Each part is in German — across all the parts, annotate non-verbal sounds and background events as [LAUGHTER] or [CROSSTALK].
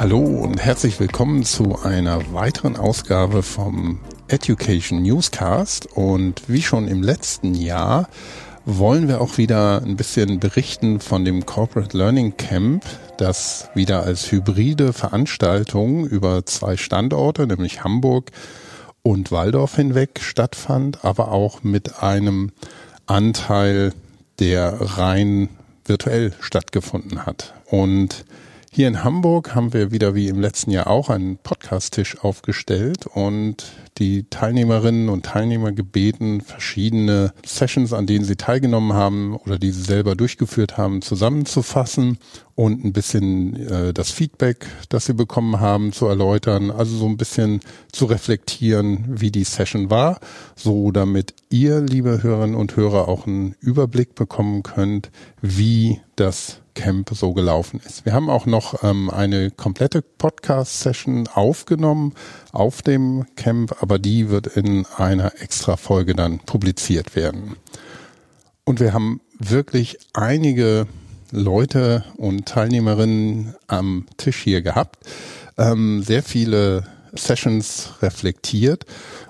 Hallo und herzlich willkommen zu einer weiteren Ausgabe vom Education Newscast. Und wie schon im letzten Jahr wollen wir auch wieder ein bisschen berichten von dem Corporate Learning Camp, das wieder als hybride Veranstaltung über zwei Standorte, nämlich Hamburg und Waldorf hinweg stattfand, aber auch mit einem Anteil, der rein virtuell stattgefunden hat. Und hier in Hamburg haben wir wieder wie im letzten Jahr auch einen Podcast-Tisch aufgestellt und die Teilnehmerinnen und Teilnehmer gebeten, verschiedene Sessions, an denen sie teilgenommen haben oder die sie selber durchgeführt haben, zusammenzufassen und ein bisschen äh, das Feedback, das sie bekommen haben, zu erläutern, also so ein bisschen zu reflektieren, wie die Session war, so damit ihr, liebe Hörerinnen und Hörer, auch einen Überblick bekommen könnt, wie das Camp so gelaufen ist. Wir haben auch noch ähm, eine komplette Podcast-Session aufgenommen auf dem Camp, aber die wird in einer extra Folge dann publiziert werden. Und wir haben wirklich einige Leute und Teilnehmerinnen am Tisch hier gehabt, ähm, sehr viele Sessions reflektiert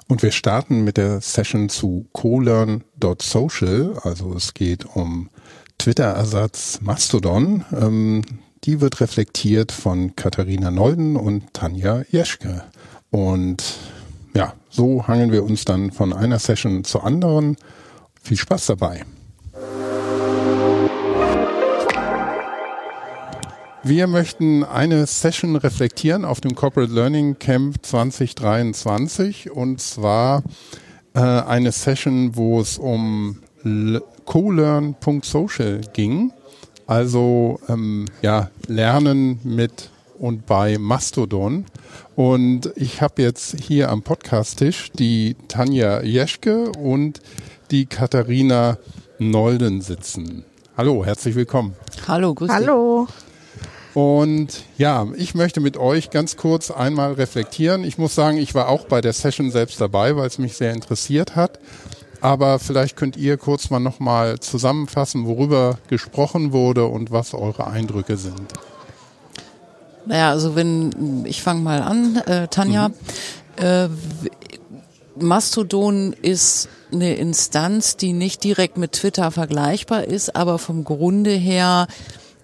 und wir starten mit der Session zu colearn.social, also es geht um Twitter-Ersatz Mastodon. Ähm, die wird reflektiert von Katharina Nolden und Tanja Jeschke. Und ja, so hangeln wir uns dann von einer Session zur anderen. Viel Spaß dabei. Wir möchten eine Session reflektieren auf dem Corporate Learning Camp 2023 und zwar äh, eine Session, wo es um colearn.social ging. Also ähm, ja, Lernen mit und bei Mastodon. Und ich habe jetzt hier am Podcast-Tisch die Tanja Jeschke und die Katharina Nolden sitzen. Hallo, herzlich willkommen. Hallo, grüß Hallo. Und ja, ich möchte mit euch ganz kurz einmal reflektieren. Ich muss sagen, ich war auch bei der Session selbst dabei, weil es mich sehr interessiert hat aber vielleicht könnt ihr kurz mal nochmal zusammenfassen, worüber gesprochen wurde und was eure Eindrücke sind. Naja, also wenn, ich fange mal an, äh, Tanja. Mhm. Äh, Mastodon ist eine Instanz, die nicht direkt mit Twitter vergleichbar ist, aber vom Grunde her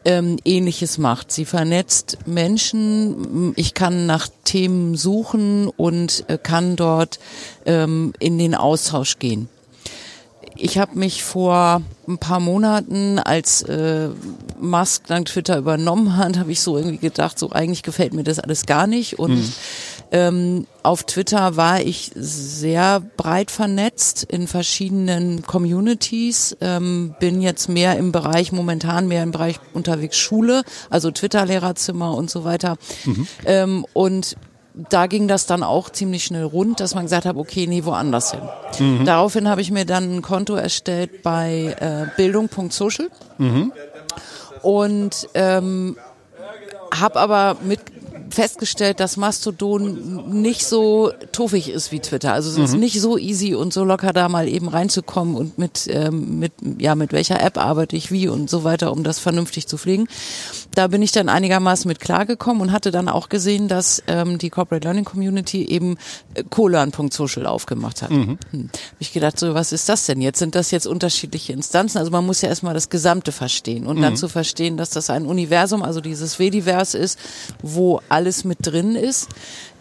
ähm, Ähnliches macht. Sie vernetzt Menschen. Ich kann nach Themen suchen und äh, kann dort ähm, in den Austausch gehen. Ich habe mich vor ein paar Monaten, als äh, Musk dann Twitter übernommen hat, habe ich so irgendwie gedacht, so eigentlich gefällt mir das alles gar nicht. Und mhm. ähm, auf Twitter war ich sehr breit vernetzt in verschiedenen Communities, ähm, bin jetzt mehr im Bereich, momentan mehr im Bereich unterwegs Schule, also Twitter-Lehrerzimmer und so weiter. Mhm. Ähm, und da ging das dann auch ziemlich schnell rund, dass man gesagt hat, okay, nee, woanders hin. Mhm. Daraufhin habe ich mir dann ein Konto erstellt bei äh, bildung.social mhm. und ähm, habe aber mit festgestellt, dass Mastodon nicht so tuffig ist wie Twitter. Also es mhm. ist nicht so easy und so locker da mal eben reinzukommen und mit, ähm, mit, ja, mit welcher App arbeite ich wie und so weiter, um das vernünftig zu pflegen. Da bin ich dann einigermaßen mit klargekommen und hatte dann auch gesehen, dass ähm, die Corporate Learning Community eben äh, Colan.social aufgemacht hat. Mhm. Hm. Hab ich gedacht, so was ist das denn jetzt? Sind das jetzt unterschiedliche Instanzen? Also man muss ja erstmal das Gesamte verstehen und mhm. dann zu verstehen, dass das ein Universum, also dieses Vedivers ist, wo alles mit drin ist.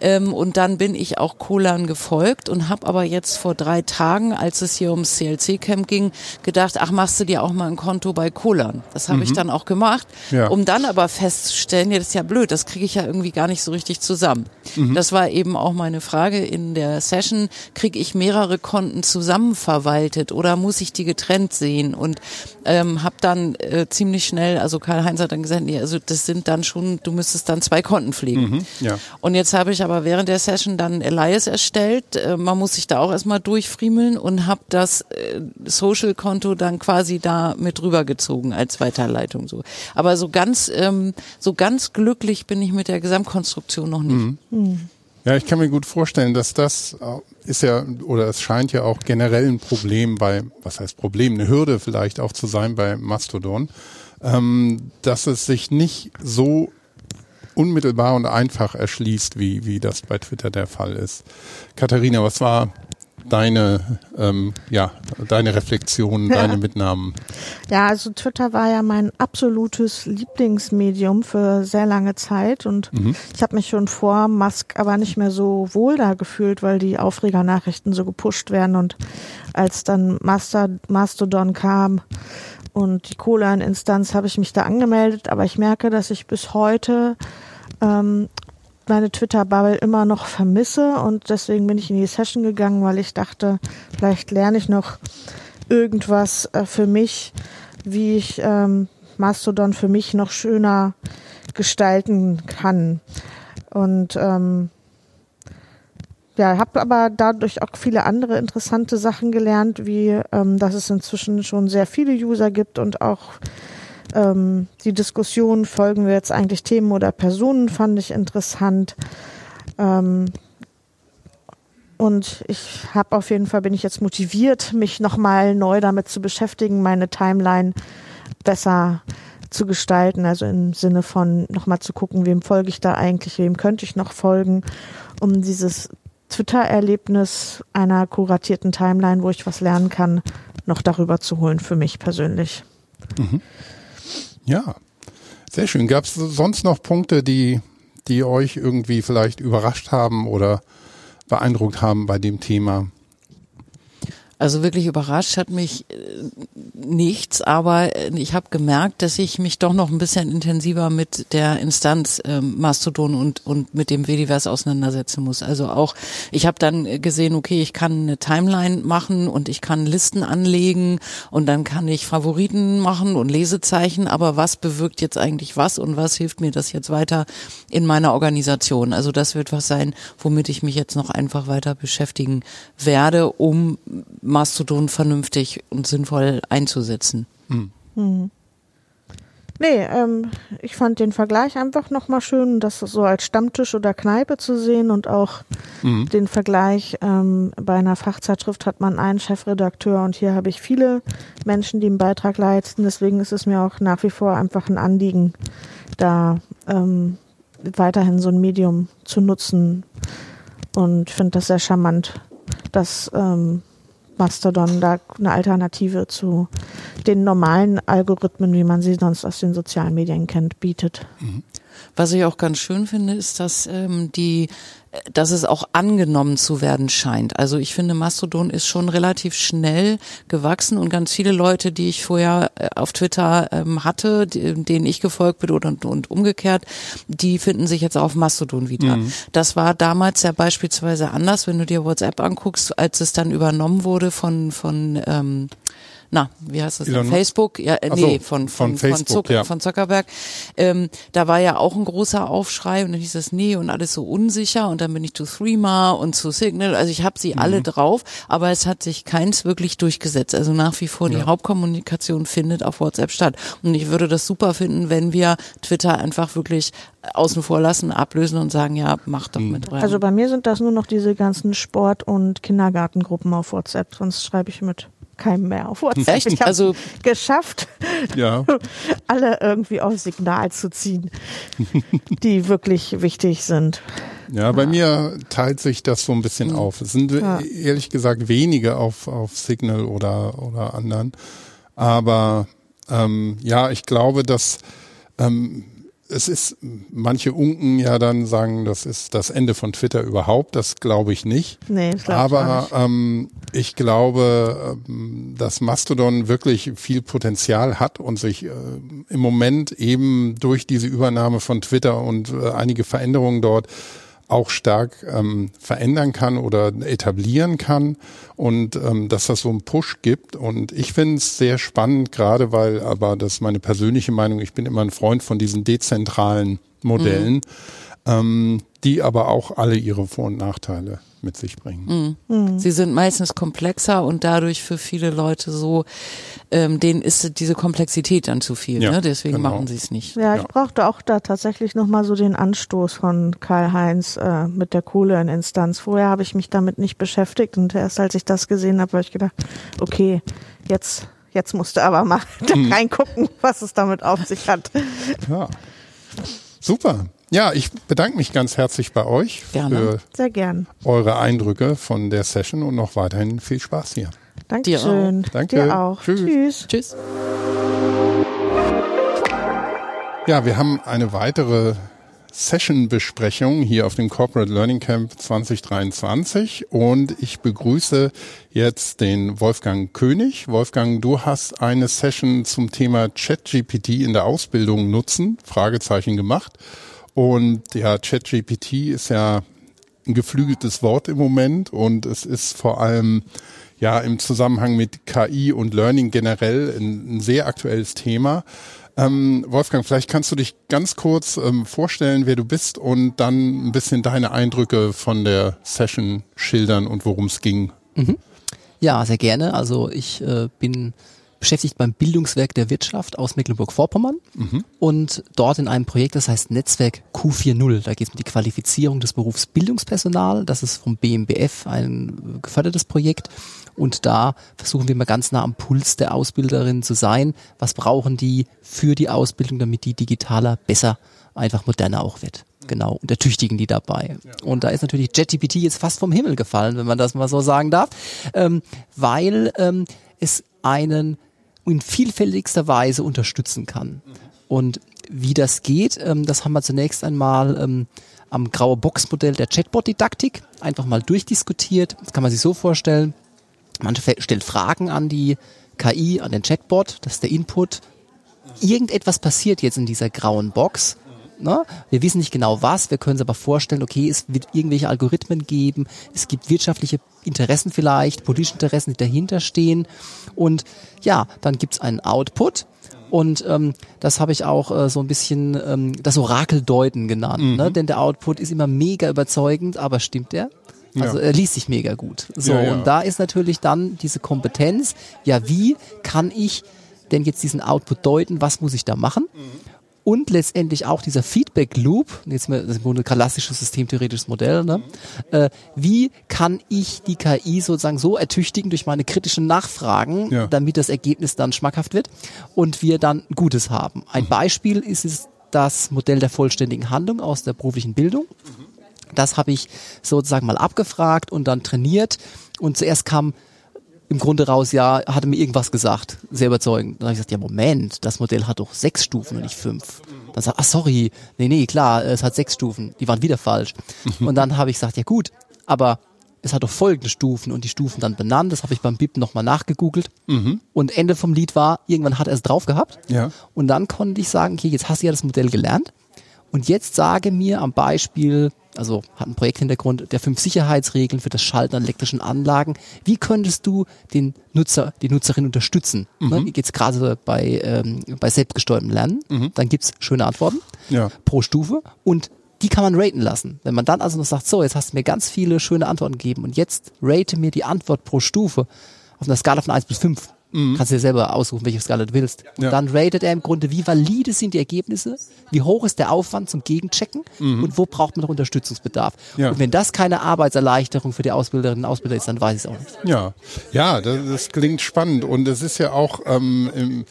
Ähm, und dann bin ich auch Kolan gefolgt und habe aber jetzt vor drei Tagen, als es hier ums CLC-Camp ging, gedacht, ach, machst du dir auch mal ein Konto bei Kolan. Das habe mhm. ich dann auch gemacht, ja. um dann aber festzustellen, ja, das ist ja blöd, das kriege ich ja irgendwie gar nicht so richtig zusammen. Mhm. Das war eben auch meine Frage in der Session, kriege ich mehrere Konten zusammen verwaltet oder muss ich die getrennt sehen? Und ähm, habe dann äh, ziemlich schnell, also Karl-Heinz hat dann gesagt, nee, also das sind dann schon, du müsstest dann zwei Konten pflegen. Mhm. Ja. Und jetzt habe ich aber während der Session dann Elias erstellt. Äh, man muss sich da auch erstmal durchfriemeln und habe das äh, Social-Konto dann quasi da mit rübergezogen als Weiterleitung so. Aber so ganz, ähm, so ganz glücklich bin ich mit der Gesamtkonstruktion noch nicht. Mhm. Ja, ich kann mir gut vorstellen, dass das ist ja, oder es scheint ja auch generell ein Problem bei, was heißt Problem, eine Hürde vielleicht auch zu sein bei Mastodon, ähm, dass es sich nicht so unmittelbar und einfach erschließt, wie, wie das bei Twitter der Fall ist. Katharina, was war deine, ähm, ja, deine Reflexionen, deine Mitnahmen? Ja, also Twitter war ja mein absolutes Lieblingsmedium für sehr lange Zeit und mhm. ich habe mich schon vor Musk aber nicht mehr so wohl da gefühlt, weil die Aufregernachrichten so gepusht werden und als dann Master, Mastodon kam und die Cola-Instanz habe ich mich da angemeldet, aber ich merke, dass ich bis heute ähm, meine Twitter-Bubble immer noch vermisse und deswegen bin ich in die Session gegangen, weil ich dachte, vielleicht lerne ich noch irgendwas äh, für mich, wie ich ähm, Mastodon für mich noch schöner gestalten kann. Und ähm, ja, habe aber dadurch auch viele andere interessante Sachen gelernt, wie ähm, dass es inzwischen schon sehr viele User gibt und auch ähm, die Diskussion, folgen wir jetzt eigentlich Themen oder Personen, fand ich interessant. Ähm, und ich habe auf jeden Fall, bin ich jetzt motiviert, mich nochmal neu damit zu beschäftigen, meine Timeline besser zu gestalten. Also im Sinne von nochmal zu gucken, wem folge ich da eigentlich, wem könnte ich noch folgen, um dieses Twitter-Erlebnis einer kuratierten Timeline, wo ich was lernen kann, noch darüber zu holen für mich persönlich. Mhm. Ja, sehr schön. Gab es sonst noch Punkte, die, die euch irgendwie vielleicht überrascht haben oder beeindruckt haben bei dem Thema? Also wirklich überrascht hat mich äh, nichts, aber äh, ich habe gemerkt, dass ich mich doch noch ein bisschen intensiver mit der Instanz ähm, Mastodon und und mit dem Wediverse auseinandersetzen muss. Also auch ich habe dann gesehen, okay, ich kann eine Timeline machen und ich kann Listen anlegen und dann kann ich Favoriten machen und Lesezeichen, aber was bewirkt jetzt eigentlich was und was hilft mir das jetzt weiter in meiner Organisation? Also das wird was sein, womit ich mich jetzt noch einfach weiter beschäftigen werde, um Mastodon vernünftig und sinnvoll einzusetzen. Mhm. Mhm. Nee, ähm, ich fand den Vergleich einfach nochmal schön, das so als Stammtisch oder Kneipe zu sehen und auch mhm. den Vergleich, ähm, bei einer Fachzeitschrift hat man einen Chefredakteur und hier habe ich viele Menschen, die einen Beitrag leisten. Deswegen ist es mir auch nach wie vor einfach ein Anliegen, da ähm, weiterhin so ein Medium zu nutzen und finde das sehr charmant, dass ähm, Mastodon da eine Alternative zu den normalen Algorithmen, wie man sie sonst aus den sozialen Medien kennt, bietet. Mhm. Was ich auch ganz schön finde, ist, dass ähm, die dass es auch angenommen zu werden scheint. Also ich finde, Mastodon ist schon relativ schnell gewachsen und ganz viele Leute, die ich vorher äh, auf Twitter ähm, hatte, denen ich gefolgt bin und, und umgekehrt, die finden sich jetzt auf Mastodon wieder. Mhm. Das war damals ja beispielsweise anders, wenn du dir WhatsApp anguckst, als es dann übernommen wurde von, von ähm, na, wie heißt das? Elon Facebook? Ja, äh, nee, so, von, von, von, Facebook, von, Zuck, ja. von Zuckerberg. Ähm, da war ja auch ein großer Aufschrei und dann hieß es, nee, und alles so unsicher und dann bin ich zu Threema und zu Signal. Also ich habe sie mhm. alle drauf, aber es hat sich keins wirklich durchgesetzt. Also nach wie vor die ja. Hauptkommunikation findet auf WhatsApp statt. Und ich würde das super finden, wenn wir Twitter einfach wirklich außen vor lassen, ablösen und sagen, ja, mach doch mhm. mit rein. Also bei mir sind das nur noch diese ganzen Sport- und Kindergartengruppen auf WhatsApp, sonst schreibe ich mit keinem mehr auf WhatsApp. Echt? Ich also geschafft, ja. [LAUGHS] alle irgendwie auf Signal zu ziehen, [LAUGHS] die wirklich wichtig sind. Ja, bei ja. mir teilt sich das so ein bisschen mhm. auf. Es sind ja. ehrlich gesagt wenige auf, auf Signal oder, oder anderen. Aber ähm, ja, ich glaube, dass ähm, es ist, manche Unken ja dann sagen, das ist das Ende von Twitter überhaupt. Das glaube ich nicht. Nee, das glaub Aber ich, ähm, ich glaube, ähm, dass Mastodon wirklich viel Potenzial hat und sich äh, im Moment eben durch diese Übernahme von Twitter und äh, einige Veränderungen dort auch stark ähm, verändern kann oder etablieren kann und ähm, dass das so einen Push gibt. Und ich finde es sehr spannend, gerade weil, aber das ist meine persönliche Meinung, ich bin immer ein Freund von diesen dezentralen Modellen, mhm. ähm, die aber auch alle ihre Vor- und Nachteile mit sich bringen. Mhm. Mhm. Sie sind meistens komplexer und dadurch für viele Leute so, ähm, denen ist diese Komplexität dann zu viel. Ja, ne? Deswegen genau. machen sie es nicht. Ja, ich ja. brauchte auch da tatsächlich nochmal so den Anstoß von Karl-Heinz äh, mit der Kohle in Instanz. Vorher habe ich mich damit nicht beschäftigt und erst als ich das gesehen habe, habe ich gedacht, okay, jetzt jetzt musst du aber mal [LAUGHS] mhm. reingucken, was es damit auf sich hat. Ja. Super. Ja, ich bedanke mich ganz herzlich bei euch Gerne. für Sehr gern. eure Eindrücke von der Session und noch weiterhin viel Spaß hier. Dankeschön. Dir auch. Danke. Dir auch. Tschüss. Tschüss. Tschüss. Ja, wir haben eine weitere Session-Besprechung hier auf dem Corporate Learning Camp 2023 und ich begrüße jetzt den Wolfgang König. Wolfgang, du hast eine Session zum Thema ChatGPT in der Ausbildung nutzen, Fragezeichen gemacht. Und ja, ChatGPT ist ja ein geflügeltes Wort im Moment und es ist vor allem ja im Zusammenhang mit KI und Learning generell ein, ein sehr aktuelles Thema. Ähm, Wolfgang, vielleicht kannst du dich ganz kurz ähm, vorstellen, wer du bist und dann ein bisschen deine Eindrücke von der Session schildern und worum es ging. Ja, sehr gerne. Also ich äh, bin beschäftigt beim Bildungswerk der Wirtschaft aus Mecklenburg-Vorpommern und dort in einem Projekt, das heißt Netzwerk Q40. Da geht es um die Qualifizierung des Berufs Bildungspersonal. Das ist vom BMBF ein gefördertes Projekt. Und da versuchen wir mal ganz nah am Puls der Ausbilderinnen zu sein. Was brauchen die für die Ausbildung, damit die digitaler, besser, einfach moderner auch wird? Genau, und ertüchtigen die dabei. Und da ist natürlich JetGPT jetzt fast vom Himmel gefallen, wenn man das mal so sagen darf, ähm, weil ähm, es einen in vielfältigster Weise unterstützen kann. Und wie das geht, ähm, das haben wir zunächst einmal ähm, am graue Box-Modell der Chatbot-Didaktik einfach mal durchdiskutiert. Das kann man sich so vorstellen. Man stellt Fragen an die KI, an den Chatbot, das ist der Input. Irgendetwas passiert jetzt in dieser grauen Box. Ne? Wir wissen nicht genau was, wir können uns aber vorstellen, okay, es wird irgendwelche Algorithmen geben, es gibt wirtschaftliche Interessen vielleicht, politische Interessen, die dahinter stehen. Und ja, dann gibt's einen Output. Und ähm, das habe ich auch äh, so ein bisschen ähm, das Orakeldeuten genannt. Ne? Denn der Output ist immer mega überzeugend, aber stimmt der? Also Ja. er liest sich mega gut. So, Ja, ja. und da ist natürlich dann diese Kompetenz, ja, wie kann ich denn jetzt diesen Output deuten, was muss ich da machen? Und letztendlich auch dieser Feedback Loop, jetzt mal das ein klassisches systemtheoretisches Modell, ne? äh, wie kann ich die KI sozusagen so ertüchtigen durch meine kritischen Nachfragen, Ja. damit das Ergebnis dann schmackhaft wird und wir dann Gutes haben. Ein Beispiel ist es das Modell der vollständigen Handlung aus der beruflichen Bildung. Das habe ich sozusagen mal abgefragt und dann trainiert. Und zuerst kam im Grunde raus, ja, hatte mir irgendwas gesagt, sehr überzeugend. Dann habe ich gesagt, ja Moment, das Modell hat doch sechs Stufen und nicht fünf. Dann sagt, ah sorry, nee, nee, klar, es hat sechs Stufen, die waren wieder falsch. Und dann habe ich gesagt, ja gut, aber es hat doch folgende Stufen und die Stufen dann benannt. Das habe ich beim BIP nochmal nachgegoogelt. Und Ende vom Lied war, irgendwann hat er es drauf gehabt. Ja. Und dann konnte ich sagen, okay, jetzt hast du ja das Modell gelernt. Und jetzt sage mir am Beispiel, also hat einen Projekthintergrund, der fünf Sicherheitsregeln für das Schalten an elektrischen Anlagen. Wie könntest du den Nutzer, die Nutzerin unterstützen? Ne, wie geht's gerade bei, ähm, bei selbstgesteuertem Lernen? Dann gibt's schöne Antworten Ja. pro Stufe und die kann man raten lassen. Wenn man dann also noch sagt, so, jetzt hast du mir ganz viele schöne Antworten gegeben und jetzt rate mir die Antwort pro Stufe auf einer Skala von 1 bis 5. Kannst du dir selber aussuchen, welche Skala du willst. Und Ja. dann ratet er im Grunde, wie valide sind die Ergebnisse, wie hoch ist der Aufwand zum Gegenchecken und wo braucht man noch Unterstützungsbedarf. Ja. Und wenn das keine Arbeitserleichterung für die Ausbilderinnen und Ausbilder ist, dann weiß ich es auch nicht. Ja, ja, das, das klingt spannend und es ist ja auch ähm, im,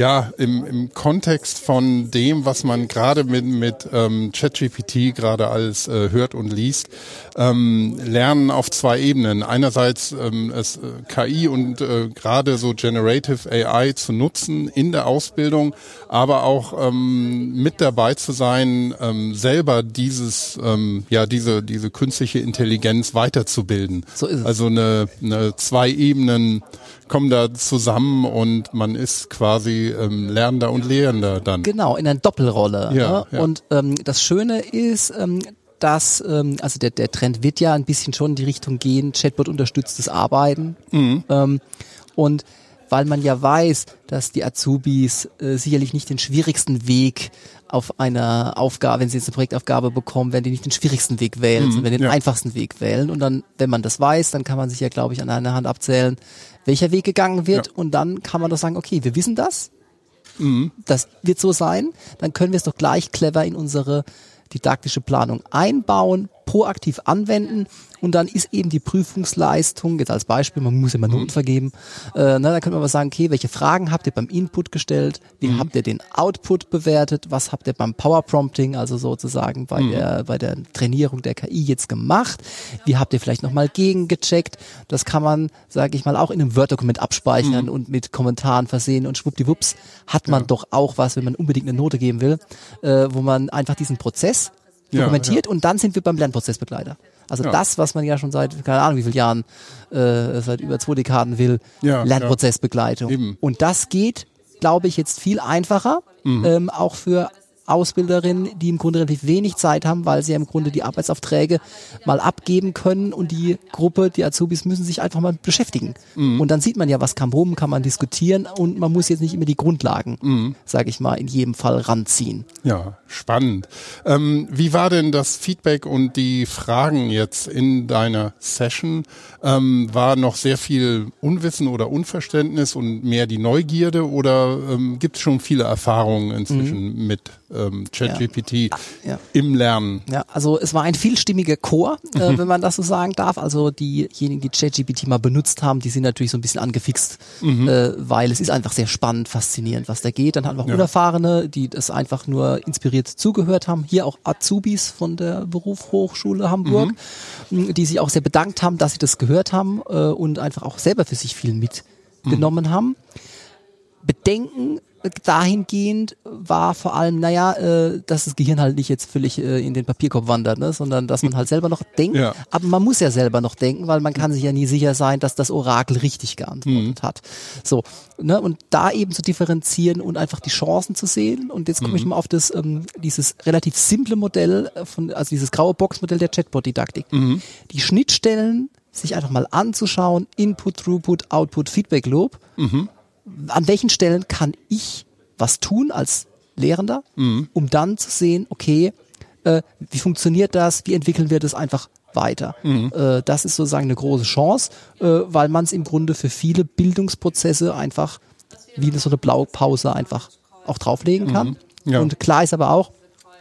ja im, im Kontext von dem, was man gerade mit mit ähm, ChatGPT gerade alles äh, hört und liest, ähm, lernen auf zwei Ebenen. Einerseits ähm, es, äh, KI und äh, gerade so Generative AI zu nutzen in der Ausbildung, aber auch ähm, mit dabei zu sein, ähm, selber dieses ähm, ja diese diese künstliche Intelligenz weiterzubilden. So ist es. Also eine, eine zwei Ebenen kommen da zusammen und man ist quasi ähm, Lernender und Lehrender dann. Genau, in einer Doppelrolle. Ja, ne? ja. Und ähm, das Schöne ist, ähm, dass, ähm, also der, der Trend wird ja ein bisschen schon in die Richtung gehen, Chatbot unterstütztes Arbeiten. Mhm. Ähm, und weil man ja weiß, dass die Azubis äh, sicherlich nicht den schwierigsten Weg auf einer Aufgabe, wenn sie jetzt eine Projektaufgabe bekommen, werden die nicht den schwierigsten Weg wählen, sondern werden den Mhm. ja. einfachsten Weg wählen. Und dann, wenn man das weiß, dann kann man sich ja, glaube ich, an einer Hand abzählen, welcher Weg gegangen wird. Ja. Und dann kann man doch sagen, okay, wir wissen das, Mhm. das wird so sein, dann können wir es doch gleich clever in unsere didaktische Planung einbauen, proaktiv anwenden und dann ist eben die Prüfungsleistung, jetzt als Beispiel, man muss immer Noten Mhm. vergeben, äh, na, dann könnte man aber sagen, okay, welche Fragen habt ihr beim Input gestellt, wie Mhm. habt ihr den Output bewertet, was habt ihr beim Power Prompting, also sozusagen bei Mhm. der bei der Trainierung der KI jetzt gemacht, wie habt ihr vielleicht nochmal gegengecheckt, das kann man, sage ich mal, auch in einem Word-Dokument abspeichern Mhm. und mit Kommentaren versehen und schwuppdiwupps hat man doch auch was, wenn man unbedingt eine Note geben will, äh, wo man einfach diesen Prozess Ja, dokumentiert und dann sind wir beim Lernprozessbegleiter. Also Ja. das, was man ja schon seit, keine Ahnung wie vielen Jahren, äh, seit über zwei Dekaden will, Ja, Lernprozessbegleitung. Und das geht, glaube ich, jetzt viel einfacher, Mhm. ähm, auch für Ausbilderinnen, die im Grunde relativ wenig Zeit haben, weil sie ja im Grunde die Arbeitsaufträge mal abgeben können und die Gruppe, die Azubis müssen sich einfach mal beschäftigen. Mhm. Und dann sieht man ja, was kam rum, kann man diskutieren und man muss jetzt nicht immer die Grundlagen, Mhm. sage ich mal, in jedem Fall ranziehen. Ja, spannend. Ähm, wie war denn das Feedback und die Fragen jetzt in deiner Session? Ähm, war noch sehr viel Unwissen oder Unverständnis und mehr die Neugierde oder ähm, gibt es schon viele Erfahrungen inzwischen mit ähm, ChatGPT Ja. im Lernen? Ja, also es war ein vielstimmiger Chor, äh, wenn man das so sagen darf. Also diejenigen, die ChatGPT mal benutzt haben, die sind natürlich so ein bisschen angefixt, äh, weil es ist einfach sehr spannend, faszinierend, was da geht. Dann hatten wir auch Ja. Unerfahrene, die das einfach nur inspiriert zugehört haben. Hier auch Azubis von der Berufshochschule Hamburg, mh, die sich auch sehr bedankt haben, dass sie das gehört haben äh, und einfach auch selber für sich viel mitgenommen haben. Bedenken dahingehend war vor allem, naja, äh, dass das Gehirn halt nicht jetzt völlig äh, in den Papierkorb wandert, ne, sondern dass man halt selber noch denkt. Ja. Aber man muss ja selber noch denken, weil man kann sich ja nie sicher sein, dass das Orakel richtig geantwortet hat. So, ne, und da eben zu differenzieren und einfach die Chancen zu sehen. Und jetzt komme ich mal auf das, ähm, dieses relativ simple Modell äh, von, also dieses graue Boxmodell der Chatbot-Didaktik. Die Schnittstellen sich einfach mal anzuschauen, Input, Throughput, Output, Feedback Loop an welchen Stellen kann ich was tun als Lehrender, um dann zu sehen, okay, äh, wie funktioniert das, wie entwickeln wir das einfach weiter. Äh, das ist sozusagen eine große Chance, äh, weil man es im Grunde für viele Bildungsprozesse einfach wie so eine Blaupause einfach auch drauflegen kann. Ja. Und klar ist aber auch,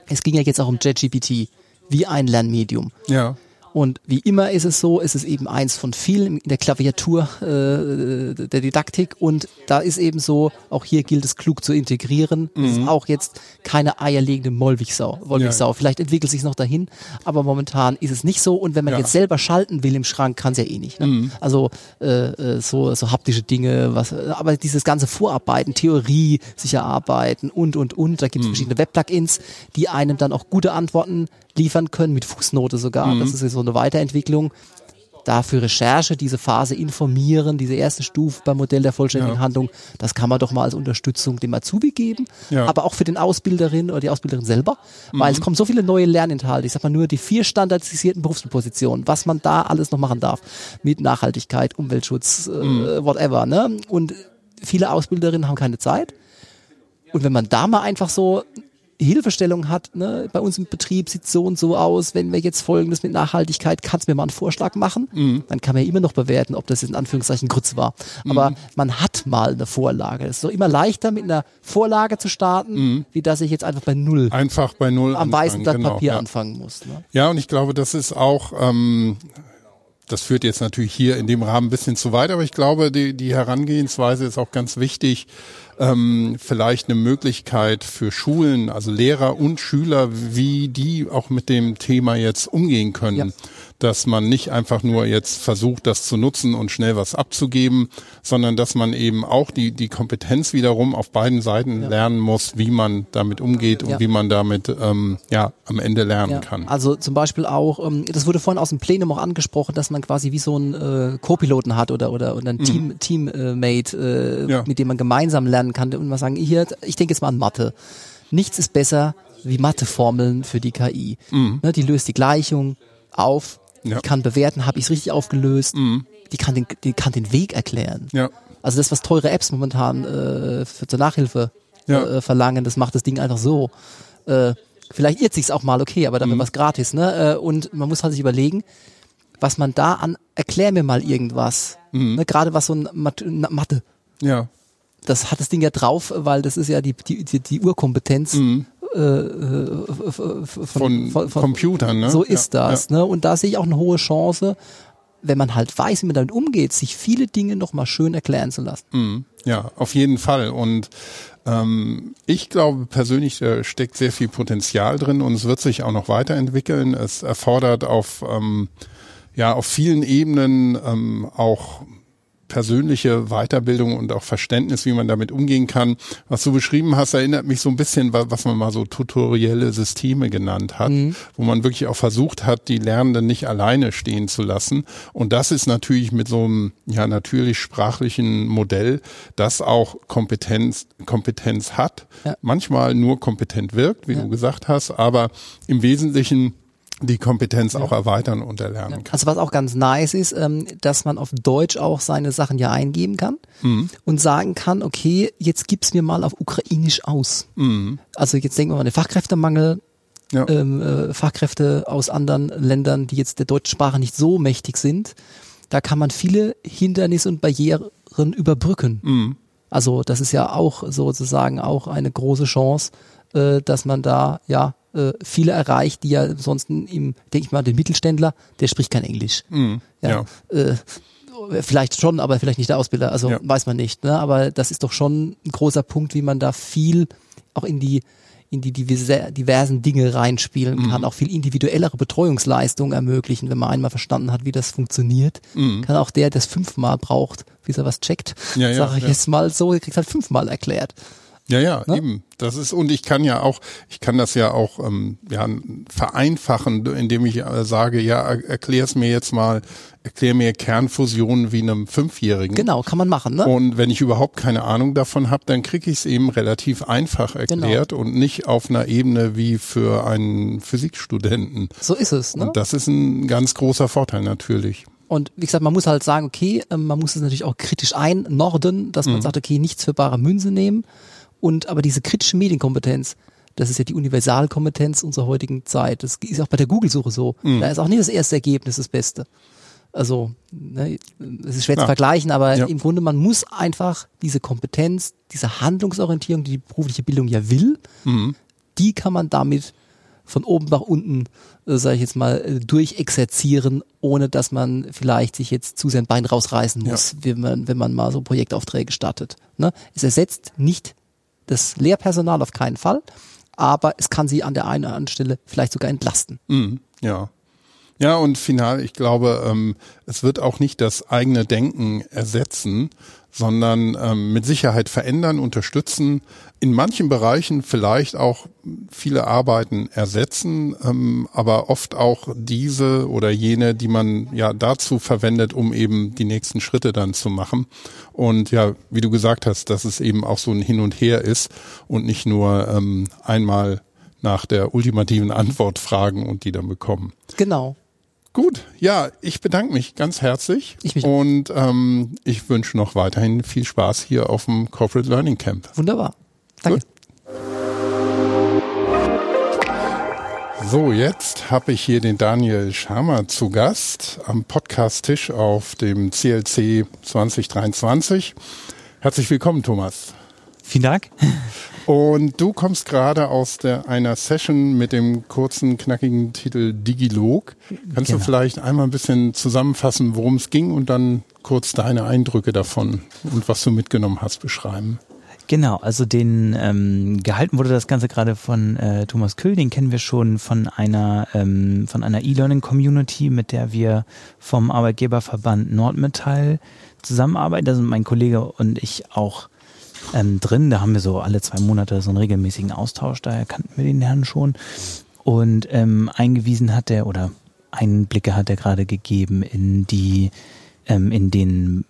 es ging ja jetzt auch um JetGPT wie ein Lernmedium. Ja. Und wie immer ist es so, ist es eben eins von vielen in der Klaviatur äh, der Didaktik und da ist eben so, auch hier gilt es klug zu integrieren. Es ist auch jetzt keine eierlegende Mollwichsau, Wollwichsau. Ja. Vielleicht entwickelt sich noch dahin, aber momentan ist es nicht so und wenn man Ja. jetzt selber schalten will im Schrank, kann es ja eh nicht. Ne? Also äh, äh, so, so haptische Dinge, was, aber dieses ganze Vorarbeiten, Theorie sich erarbeiten und und und, da gibt es verschiedene Web-Plugins, die einem dann auch gute Antworten liefern können, mit Fußnote sogar. Das ist ja so eine Weiterentwicklung. Dafür Recherche, diese Phase informieren, diese erste Stufe beim Modell der vollständigen Ja. Handlung, das kann man doch mal als Unterstützung dem Azubi geben, Ja. aber auch für den Ausbilderin oder die Ausbilderin selber, weil es kommen so viele neue Lerninhalte. Ich sag mal nur die vier standardisierten Berufspositionen, was man da alles noch machen darf mit Nachhaltigkeit, Umweltschutz, äh, whatever. Ne? Und viele Ausbilderinnen haben keine Zeit. Und wenn man da mal einfach so Hilfestellung hat, ne, bei uns im Betrieb sieht so und so aus, wenn wir jetzt folgendes mit Nachhaltigkeit, kannst du mir mal einen Vorschlag machen? Dann kann man ja immer noch bewerten, ob das jetzt in Anführungszeichen Grütz war. Aber man hat mal eine Vorlage. Es ist doch immer leichter, mit einer Vorlage zu starten, wie dass ich jetzt einfach bei Null Einfach bei Null am anfangen, weißen Blatt genau, Papier ja. anfangen muss. Ne? Ja, und ich glaube, das ist auch, ähm, das führt jetzt natürlich hier in dem Rahmen ein bisschen zu weit, aber ich glaube, die, die Herangehensweise ist auch ganz wichtig, ähm, vielleicht eine Möglichkeit für Schulen, also Lehrer und Schüler, wie die auch mit dem Thema jetzt umgehen können. Ja. Dass man nicht einfach nur jetzt versucht, das zu nutzen und schnell was abzugeben, sondern dass man eben auch die, die Kompetenz wiederum auf beiden Seiten lernen muss, wie man damit umgeht und Ja. wie man damit ähm, ja am Ende lernen Ja, kann. Also zum Beispiel auch, ähm, das wurde vorhin aus dem Plenum auch angesprochen, dass man quasi wie so einen äh, Co-Piloten hat oder oder oder einen Team Teammate, äh, Ja. mit dem man gemeinsam lernen kann und mal sagen, hier, ich denke jetzt mal an Mathe. Nichts ist besser wie Matheformeln für die KI. Ne, die löst die Gleichung auf, Ja. die kann bewerten, habe ich es richtig aufgelöst, die kann den die kann den Weg erklären. Ja. Also das, was teure Apps momentan äh, für, zur Nachhilfe Ja. äh, verlangen, das macht das Ding einfach so. Äh, vielleicht irrt sich's auch mal, okay, aber dann Mhm. was gratis, ne? Äh, und man muss halt sich überlegen, was man da an, erklär mir mal irgendwas. Mhm. Ne? Gerade was so ein Mat Mathe, Ja. das hat das Ding ja drauf, weil das ist ja die, die, die, die Urkompetenz Mhm. Äh, äh, von, Von, von, Computern, ne? So ist Ja, das. Ne? Und da sehe ich auch eine hohe Chance, wenn man halt weiß, wie man damit umgeht, sich viele Dinge nochmal schön erklären zu lassen. Mhm. Ja, auf jeden Fall. Und ähm, ich glaube persönlich, da steckt sehr viel Potenzial drin und es wird sich auch noch weiterentwickeln. Es erfordert auf ähm, ja auf vielen Ebenen ähm, auch persönliche Weiterbildung und auch Verständnis, wie man damit umgehen kann. Was du beschrieben hast, erinnert mich so ein bisschen, wa- was man mal so tutorielle Systeme genannt hat, wo man wirklich auch versucht hat, die Lernenden nicht alleine stehen zu lassen. Und das ist natürlich mit so einem ja natürlich sprachlichen Modell, das auch Kompetenz Kompetenz hat, Ja. manchmal nur kompetent wirkt, wie Ja. du gesagt hast, aber im Wesentlichen die Kompetenz auch erweitern und erlernen kann. Also was auch ganz nice ist, ähm, dass man auf Deutsch auch seine Sachen ja eingeben kann Mhm. und sagen kann, okay, jetzt gib's mir mal auf Ukrainisch aus. Also jetzt denken wir mal an den Fachkräftemangel, Mhm. Ja. ähm, äh, Fachkräfte aus anderen Ländern, die jetzt der deutschen Sprache nicht so mächtig sind. Da kann man viele Hindernisse und Barrieren überbrücken. Mhm. Also das ist ja auch sozusagen auch eine große Chance, äh, dass man da ja äh, viele erreicht, die ja ansonsten im, denke ich mal, den Mittelständler, der spricht kein Englisch. Mhm. Ja. Äh, vielleicht schon, aber vielleicht nicht der Ausbilder, also Ja. weiß man nicht. Ne? Aber das ist doch schon ein großer Punkt, wie man da viel auch in die in die diverse, diversen Dinge reinspielen Mhm. kann, auch viel individuellere Betreuungsleistungen ermöglichen, wenn man einmal verstanden hat, wie das funktioniert, kann auch der, der es fünfmal braucht, bis er was checkt. Ja, ja, sage ich ja. jetzt mal so, der kriegt halt fünfmal erklärt. Ja, ja, Ne? eben. Das ist und ich kann ja auch, ich kann das ja auch ähm, ja, vereinfachen, indem ich äh, sage, ja, er- erklär's mir jetzt mal, erklär mir Kernfusion wie einem Fünfjährigen. Genau, kann man machen, ne? Und wenn ich überhaupt keine Ahnung davon habe, dann kriege ich es eben relativ einfach Genau. erklärt und nicht auf einer Ebene wie für einen Physikstudenten. So ist es, ne? Und das ist ein ganz großer Vorteil natürlich. Und wie gesagt, man muss halt sagen, okay, ähm, man muss es natürlich auch kritisch einnorden, dass man Mhm. sagt, okay, nichts für bare Münze nehmen. Und aber diese kritische Medienkompetenz, das ist ja die Universalkompetenz unserer heutigen Zeit. Das ist auch bei der Google-Suche so. Mhm. Da ist auch nicht das erste Ergebnis das Beste. Also, ne, es ist schwer zu Klar. vergleichen, aber Ja. im Grunde, man muss einfach diese Kompetenz, diese Handlungsorientierung, die die berufliche Bildung ja will, Mhm. die kann man damit von oben nach unten, äh, sage ich jetzt mal, äh, durchexerzieren, ohne dass man vielleicht sich jetzt zu sehr ein Bein rausreißen muss, wenn, man, wenn man mal so Projektaufträge startet. Ne? Es ersetzt nicht das Lehrpersonal auf keinen Fall, aber es kann sie an der einen oder anderen Stelle vielleicht sogar entlasten. Mhm, ja. Ja, und final, ich glaube, ähm, es wird auch nicht das eigene Denken ersetzen, sondern ähm, mit Sicherheit verändern, unterstützen, in manchen Bereichen vielleicht auch viele Arbeiten ersetzen, ähm, aber oft auch diese oder jene, die man ja dazu verwendet, um eben die nächsten Schritte dann zu machen. Und ja, wie du gesagt hast, dass es eben auch so ein Hin und Her ist und nicht nur ähm, einmal nach der ultimativen Antwort fragen und die dann bekommen. Genau. Gut, ja, ich bedanke mich ganz herzlich Ich mich und ähm, ich wünsche noch weiterhin viel Spaß hier auf dem Corporate Learning Camp. Wunderbar. Danke. Gut. So, jetzt habe ich hier den Daniel Schamer zu Gast am Podcast-Tisch auf dem CLC 2023. Herzlich willkommen, Thomas. Vielen Dank. Und du kommst gerade aus der, einer Session mit dem kurzen, knackigen Titel Digilog. Kannst Genau. du vielleicht einmal ein bisschen zusammenfassen, worum es ging und dann kurz deine Eindrücke davon und was du mitgenommen hast beschreiben? Genau, also den ähm, gehalten wurde das Ganze gerade von äh, Thomas Küll, den kennen wir schon von einer ähm, von einer E-Learning-Community, mit der wir vom Arbeitgeberverband Nordmetall zusammenarbeiten. Da sind mein Kollege und ich auch ähm, drin. Da haben wir so alle zwei Monate so einen regelmäßigen Austausch, daher kannten wir den Herrn schon. Und ähm, eingewiesen hat er oder Einblicke hat er gerade gegeben in die ähm, in den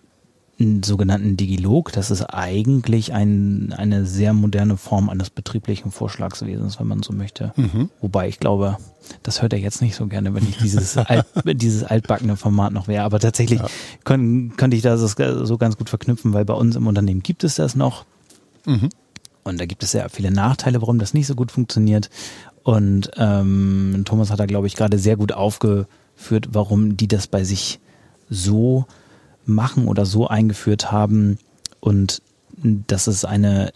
sogenannten Digilog. Das ist eigentlich ein, eine sehr moderne Form eines betrieblichen Vorschlagswesens, wenn man so möchte. Wobei ich glaube, das hört er jetzt nicht so gerne, wenn ich dieses, [LAUGHS] alt, dieses altbackene Format noch wäre. Aber tatsächlich können, könnte ich das so ganz gut verknüpfen, weil bei uns im Unternehmen gibt es das noch. Und da gibt es sehr viele Nachteile, warum das nicht so gut funktioniert. Und ähm, Thomas hat da, glaube ich, gerade sehr gut aufgeführt, warum die das bei sich so machen oder so eingeführt haben und dass es eine,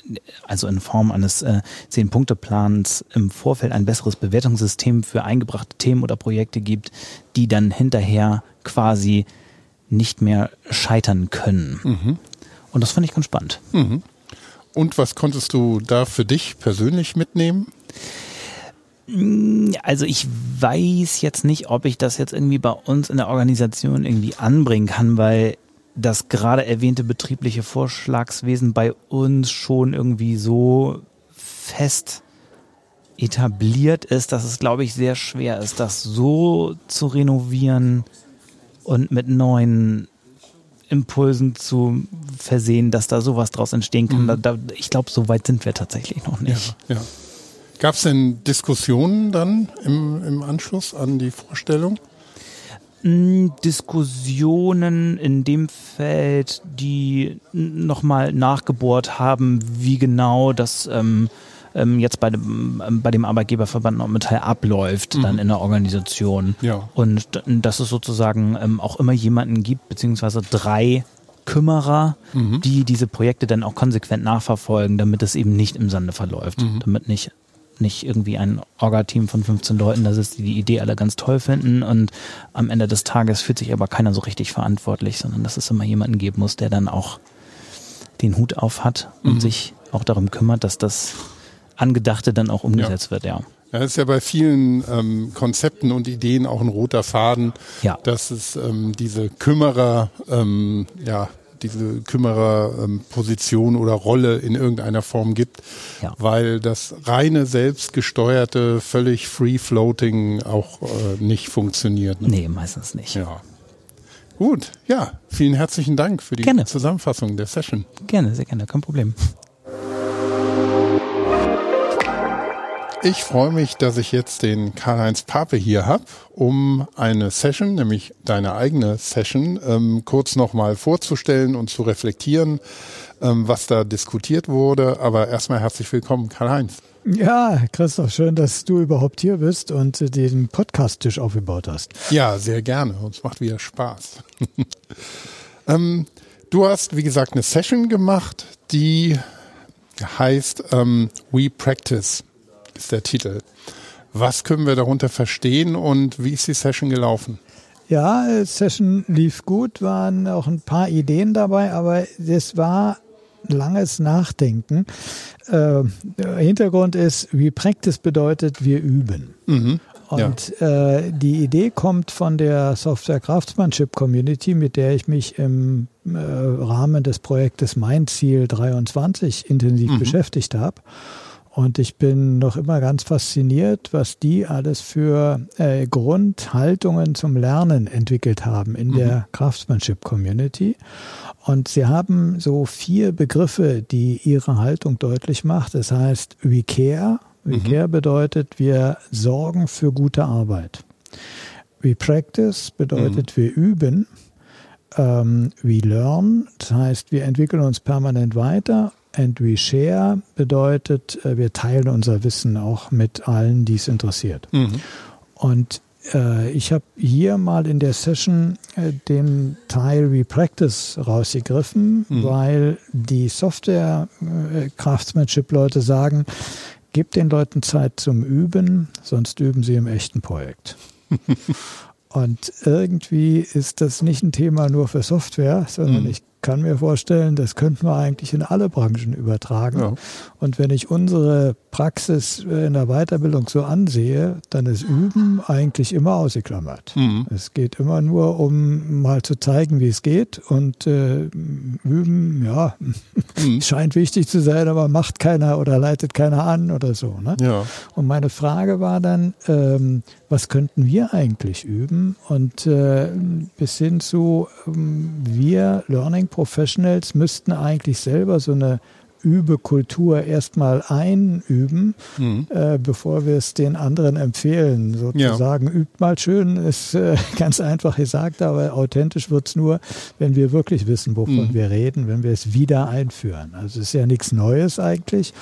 also in Form eines äh, Zehn-Punkte-Plans im Vorfeld ein besseres Bewertungssystem für eingebrachte Themen oder Projekte gibt, die dann hinterher quasi nicht mehr scheitern können. Mhm. Und das fand ich ganz spannend. Mhm. Und was konntest du da für dich persönlich mitnehmen? Also ich weiß jetzt nicht, ob ich das jetzt irgendwie bei uns in der Organisation irgendwie anbringen kann, weil das gerade erwähnte betriebliche Vorschlagswesen bei uns schon irgendwie so fest etabliert ist, dass es, glaube ich, sehr schwer ist, das so zu renovieren und mit neuen Impulsen zu versehen, dass da sowas draus entstehen kann. Mhm. Da, da, ich glaube, so weit sind wir tatsächlich noch nicht. Ja, ja. Gab es denn Diskussionen dann im, im Anschluss an die Vorstellung? Diskussionen in dem Feld, die nochmal nachgebohrt haben, wie genau das ähm, ähm, jetzt bei dem, ähm, bei dem Arbeitgeberverband Nordmetall abläuft, mhm. dann in der Organisation. Ja. Und dass es sozusagen ähm, auch immer jemanden gibt, beziehungsweise drei Kümmerer, mhm. die diese Projekte dann auch konsequent nachverfolgen, damit es eben nicht im Sande verläuft, mhm. damit nicht nicht irgendwie ein Orga-Team von 15 Leuten da sitzt, die die Idee alle ganz toll finden und am Ende des Tages fühlt sich aber keiner so richtig verantwortlich, sondern dass es immer jemanden geben muss, der dann auch den Hut auf hat und mhm. sich auch darum kümmert, dass das Angedachte dann auch umgesetzt ja. wird, ja. Ja, das ist ja bei vielen ähm, Konzepten und Ideen auch ein roter Faden, ja. dass es ähm, diese Kümmerer, ähm, ja, diese Kümmererposition ähm, oder Rolle in irgendeiner Form gibt, ja. weil das reine selbstgesteuerte, völlig free-floating auch äh, nicht funktioniert. Ne? Nee, meistens nicht. Ja. Gut, ja, vielen herzlichen Dank für die gerne. Zusammenfassung der Session. Gerne, sehr gerne, kein Problem. Ich freue mich, dass ich jetzt den Karl-Heinz Pape hier habe, um eine Session, nämlich deine eigene Session, ähm, kurz nochmal vorzustellen und zu reflektieren, ähm, was da diskutiert wurde. Aber erstmal herzlich willkommen, Karl-Heinz. Ja, Christoph, schön, dass du überhaupt hier bist und den Podcast-Tisch aufgebaut hast. Ja, sehr gerne. Uns macht wieder Spaß. [LAUGHS] ähm, du hast, wie gesagt, eine Session gemacht, die heißt ähm, We Practice ist der Titel. Was können wir darunter verstehen und wie ist die Session gelaufen? Ja, Session lief gut, waren auch ein paar Ideen dabei, aber es war langes Nachdenken. Äh, Hintergrund ist, wie Practice bedeutet, wir üben. Mhm. Und ja. äh, die Idee kommt von der Software Craftsmanship Community, mit der ich mich im äh, Rahmen des Projektes Mein Ziel 23 intensiv mhm. beschäftigt habe. Und ich bin noch immer ganz fasziniert, was die alles für äh, Grundhaltungen zum Lernen entwickelt haben in mhm. der Craftsmanship Community. Und sie haben so vier Begriffe, die ihre Haltung deutlich macht. Das heißt, we care. We mhm. care bedeutet, wir sorgen für gute Arbeit. We practice bedeutet, mhm. wir üben. Ähm, we learn, das heißt, wir entwickeln uns permanent weiter and we share bedeutet, äh, wir teilen unser Wissen auch mit allen, die es interessiert. Mhm. Und äh, ich habe hier mal in der Session äh, den Teil We Practice rausgegriffen, mhm. weil die Software-Craftsmanship-Leute äh, sagen, gebt den Leuten Zeit zum Üben, sonst üben sie im echten Projekt. [LAUGHS] Und irgendwie ist das nicht ein Thema nur für Software, sondern mhm. ich kann mir vorstellen, das könnten wir eigentlich in alle Branchen übertragen. Ja. Und wenn ich unsere Praxis in der Weiterbildung so ansehe, dann ist Üben eigentlich immer ausgeklammert. Mhm. Es geht immer nur um mal zu zeigen, wie es geht. Und äh, Üben, ja, mhm. [LAUGHS] scheint wichtig zu sein, aber macht keiner oder leitet keiner an oder so. Ne? Ja. Und meine Frage war dann, ähm, was könnten wir eigentlich üben? Und äh, bis hin zu, ähm, wir Learning Professionals müssten eigentlich selber so eine Übekultur erstmal einüben, mhm. äh, bevor wir es den anderen empfehlen. Sozusagen, ja. übt mal schön, ist äh, [LAUGHS] ganz einfach gesagt, aber authentisch wird es nur, wenn wir wirklich wissen, wovon mhm. wir reden, wenn wir es wieder einführen. Also es ist ja nichts Neues eigentlich.